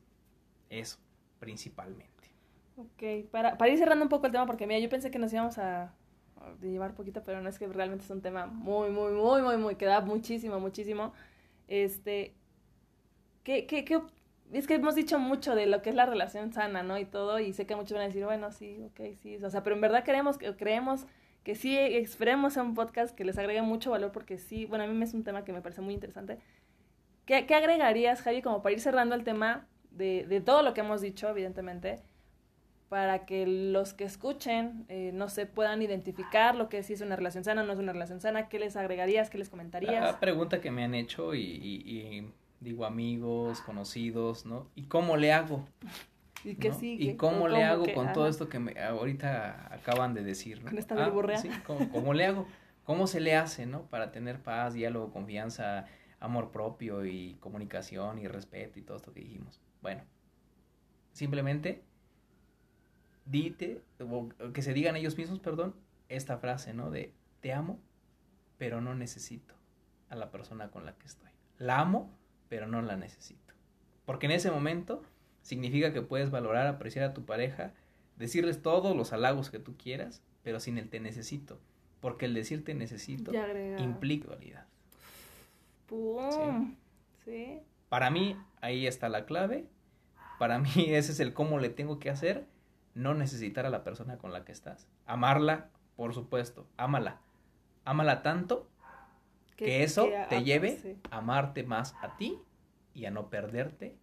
Speaker 3: Eso, principalmente.
Speaker 2: Ok, para, para ir cerrando un poco el tema, porque mira, yo pensé que nos íbamos a, a llevar poquito, pero no es que realmente es un tema muy, muy, muy, muy, muy, que da muchísimo, muchísimo. Este, ¿qué, qué, qué, es que hemos dicho mucho de lo que es la relación sana, ¿no? Y todo, y sé que muchos van a decir, bueno, sí, ok, sí, o sea, pero en verdad queremos, creemos que sí esperemos a un podcast que les agregue mucho valor porque sí, bueno, a mí es un tema que me parece muy interesante. ¿Qué, qué agregarías, Javi, como para ir cerrando el tema de, de, todo lo que hemos dicho, evidentemente, para que los que escuchen, eh, no se puedan identificar lo que sí es una relación sana, no es una relación sana? ¿Qué les agregarías? ¿Qué les comentarías?
Speaker 3: La pregunta que me han hecho y, y digo amigos, conocidos, ¿no? ¿Y cómo le hago?
Speaker 2: ¿Y qué
Speaker 3: ¿Y cómo, le hago con todo esto que me, ahorita acaban de decir?
Speaker 2: ¿no? Con esta ah,
Speaker 3: Sí, ¿cómo, le hago? ¿Cómo se le hace, no? Para tener paz, diálogo, confianza, amor propio y comunicación y respeto y todo esto que dijimos. Bueno, simplemente dite, o que se digan ellos mismos, perdón, esta frase, ¿no? De te amo, pero no necesito a la persona con la que estoy. La amo, pero no la necesito. Porque en ese momento significa que puedes valorar, apreciar a tu pareja, decirles todos los halagos que tú quieras, pero sin el te necesito. Porque el decirte necesito implica dualidad. Para mí, ahí está la clave. Para mí, ese es el cómo le tengo que hacer. No necesitar a la persona con la que estás. Amarla, por supuesto. Ámala. Ámala tanto que, eso te lleve a amarte más a ti y a no perderte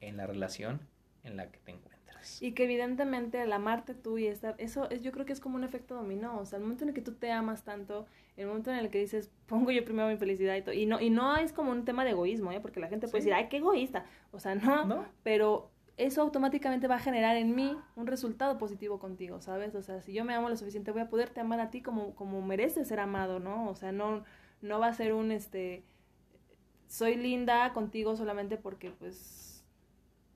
Speaker 3: en la relación en la que te encuentras.
Speaker 2: Y que evidentemente al amarte tú y estar, eso es, yo creo que es como un efecto dominó, o sea, el momento en el que tú te amas tanto, el momento en el que dices, pongo yo primero mi felicidad y todo, y no, y no es como un tema de egoísmo, ¿eh? porque la gente puede decir, ay, qué egoísta, o sea, no, ¿No? pero eso automáticamente va a generar en mí un resultado positivo contigo, ¿sabes? O sea, si yo me amo lo suficiente, voy a poderte amar a ti como, como mereces ser amado, ¿no? O sea, no, no va a ser un, este, soy linda contigo solamente porque, pues,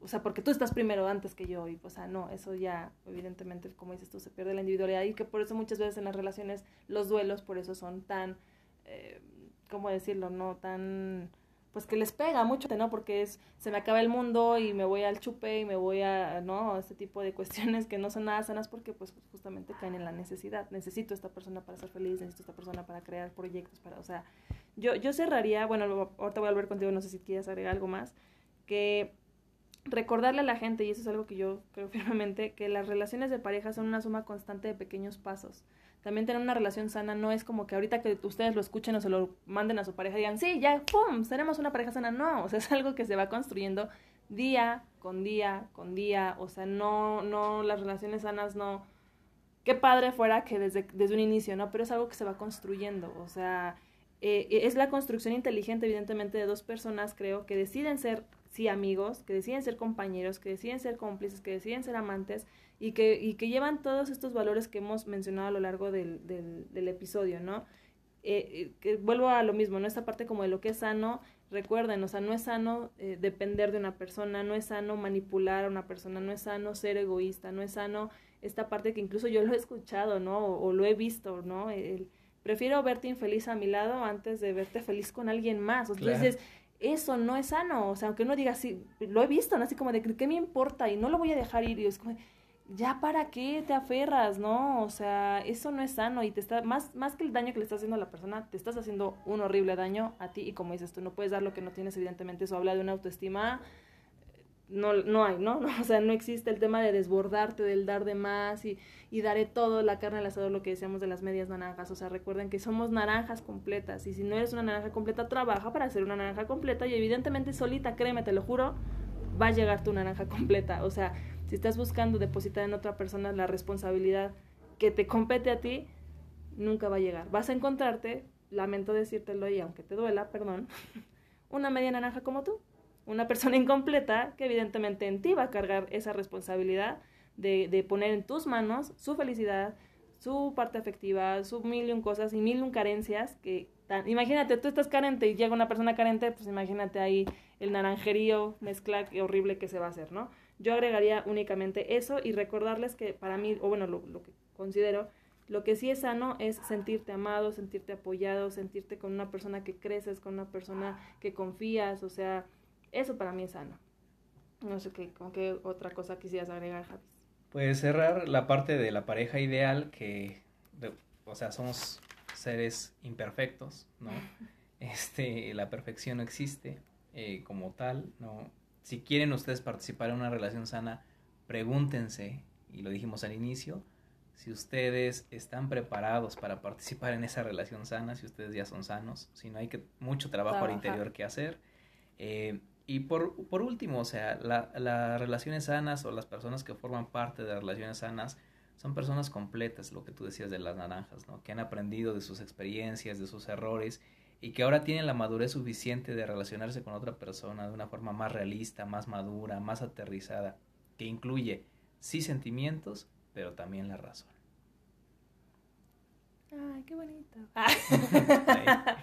Speaker 2: o sea, porque tú estás primero antes que yo, y, o sea, no, eso ya, evidentemente, como dices tú, se pierde la individualidad y que por eso muchas veces en las relaciones los duelos, por eso son tan, eh, ¿cómo decirlo? No tan pues que les pega mucho, ¿no? Porque es, se me acaba el mundo y me voy al chupe y me voy a, ¿no? Este tipo de cuestiones que no son nada sanas porque pues justamente caen en la necesidad. Necesito esta persona para ser feliz, necesito esta persona para crear proyectos, para, o sea, yo, yo cerraría, bueno, ahorita voy a volver contigo, no sé si quieres agregar algo más, que recordarle a la gente, y eso es algo que yo creo firmemente, que las relaciones de pareja son una suma constante de pequeños pasos también tener una relación sana no es como que ahorita que ustedes lo escuchen o se lo manden a su pareja y digan, sí, ya, ¡pum!, seremos una pareja sana. No, o sea, es algo que se va construyendo día con día con día. O sea, no, no, las relaciones sanas no. Qué padre fuera que desde, desde un inicio, ¿no? Pero es algo que se va construyendo. O sea, eh, es la construcción inteligente, evidentemente, de dos personas, creo, que deciden ser, sí, amigos, que deciden ser compañeros, que deciden ser cómplices, que deciden ser amantes y que, y que llevan todos estos valores que hemos mencionado a lo largo del, del, episodio, ¿no? Eh, eh, que vuelvo a lo mismo, ¿no? Esta parte como de lo que es sano, recuerden, o sea, no es sano eh, depender de una persona, no es sano manipular a una persona, no es sano ser egoísta, no es sano esta parte que incluso yo lo he escuchado, ¿no? O, lo he visto, ¿no? El, prefiero verte infeliz a mi lado antes de verte feliz con alguien más. Entonces, eso no es sano, o sea, aunque uno diga así, lo he visto, ¿no? Así como de, ¿qué me importa? Y no lo voy a dejar ir, y es como ya para qué te aferras, ¿no? O sea, eso no es sano y te está, más, más que el daño que le estás haciendo a la persona, te estás haciendo un horrible daño a ti y como dices tú, no puedes dar lo que no tienes, evidentemente eso habla de una autoestima, no, no hay, ¿no? O sea, no existe el tema de desbordarte, del dar de más y, y daré todo, la carne al asador, lo que decíamos de las medias naranjas, o sea, recuerden que somos naranjas completas y si no eres una naranja completa, trabaja para ser una naranja completa y evidentemente solita, créeme, te lo juro, va a llegar tu naranja completa, o sea, si estás buscando depositar en otra persona la responsabilidad que te compete a ti, nunca va a llegar. Vas a encontrarte, lamento decírtelo y aunque te duela, perdón, una media naranja como tú, una persona incompleta que evidentemente en ti va a cargar esa responsabilidad de, poner en tus manos su felicidad, su parte afectiva, su mil y un cosas y mil y un carencias que imagínate, tú estás carente y llega una persona carente, pues imagínate ahí el naranjerío mezcla horrible que se va a hacer, ¿no? Yo agregaría únicamente eso y recordarles que para mí, o bueno, lo, lo, que considero, lo que sí es sano es sentirte amado, sentirte apoyado, sentirte con una persona que creces, con una persona que confías, o sea, eso para mí es sano. No sé qué, con qué otra cosa quisieras agregar, Javi.
Speaker 3: Pues cerrar la parte de la pareja ideal, que, o sea, somos seres imperfectos, ¿no? Este, la perfección no existe eh, como tal, ¿no? Si quieren ustedes participar en una relación sana, pregúntense, y lo dijimos al inicio, si ustedes están preparados para participar en esa relación sana, si ustedes ya son sanos, si no hay que, mucho trabajo al interior que hacer. Eh, y por, por, último, o sea, las relaciones sanas o las personas que forman parte de relaciones sanas son personas completas, lo que tú decías de las naranjas, ¿no? Que han aprendido de sus experiencias, de sus errores y que ahora tienen la madurez suficiente de relacionarse con otra persona de una forma más realista, más madura, más aterrizada, que incluye sí sentimientos, pero también la razón.
Speaker 2: Ay, qué bonito.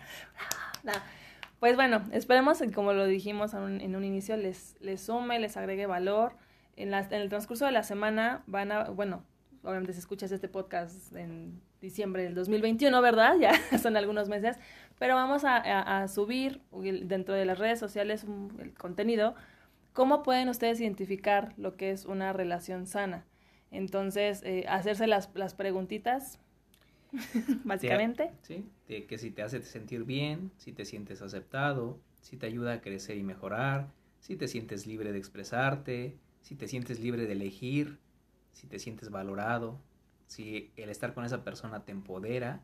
Speaker 2: Pues bueno, esperemos que como lo dijimos en un, inicio, les, les sume, les agregue valor. En, en el transcurso de la semana van a, bueno, obviamente si escuchas este podcast en diciembre del 2021, ¿verdad? Ya son algunos meses, pero vamos a, subir dentro de las redes sociales el contenido. ¿Cómo pueden ustedes identificar lo que es una relación sana? Entonces, eh, hacerse las, las preguntitas, básicamente.
Speaker 3: Sí, que si te hace sentir bien, si te sientes aceptado, si te ayuda a crecer y mejorar, si te sientes libre de expresarte, si te sientes libre de elegir, si te sientes valorado, si el estar con esa persona te empodera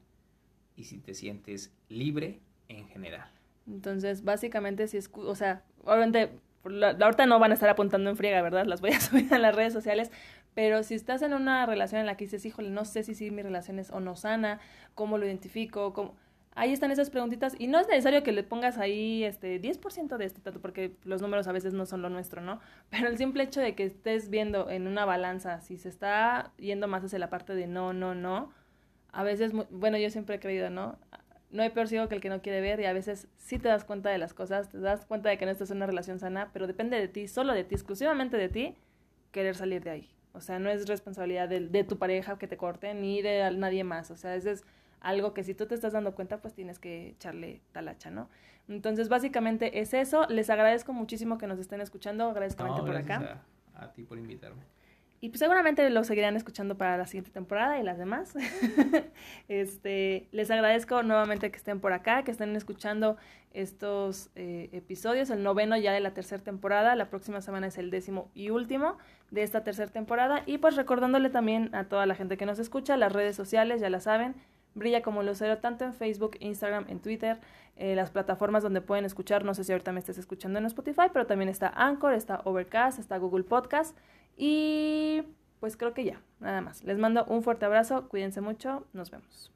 Speaker 3: y si te sientes libre en general.
Speaker 2: Entonces, básicamente, si es, o sea, obviamente la, ahorita no van a estar apuntando en friega, ¿verdad? Las voy a subir a las redes sociales, pero si estás en una relación en la que dices, híjole, no sé si sí, mi relación es o no sana, cómo lo identifico, cómo... Ahí están esas preguntitas y no es necesario que le pongas ahí este 10% de este tanto porque los números a veces no son lo nuestro, ¿no? Pero el simple hecho de que estés viendo en una balanza si se está yendo más hacia la parte de no, no, no, a veces, bueno, yo siempre he creído, ¿no? No hay peor ciego que el que no quiere ver y a veces sí te das cuenta de las cosas, te das cuenta de que no estás en una relación sana, pero depende de ti, solo de ti, exclusivamente de ti, querer salir de ahí. O sea, no es responsabilidad de, de tu pareja que te corte ni de nadie más. O sea, ese es algo que si tú te estás dando cuenta, pues tienes que echarle talacha, ¿no? Entonces, básicamente es eso. Les agradezco muchísimo que nos estén escuchando. Agradezco por acá.
Speaker 3: A, a ti por invitarme.
Speaker 2: Y pues seguramente lo seguirán escuchando para la siguiente temporada y las demás. este, les agradezco nuevamente que estén por acá, que estén escuchando estos eh, episodios, el noveno ya de la tercera temporada. La próxima semana es el décimo y último de esta tercera temporada. Y pues recordándole también a toda la gente que nos escucha, las redes sociales, ya la saben, Brilla como Lucero tanto en Facebook, Instagram, en Twitter, eh, las plataformas donde pueden escuchar. No sé si ahorita me estés escuchando en Spotify, pero también está Anchor, está Overcast, está Google Podcast. Y pues creo que ya, nada más. Les mando un fuerte abrazo, cuídense mucho, nos vemos.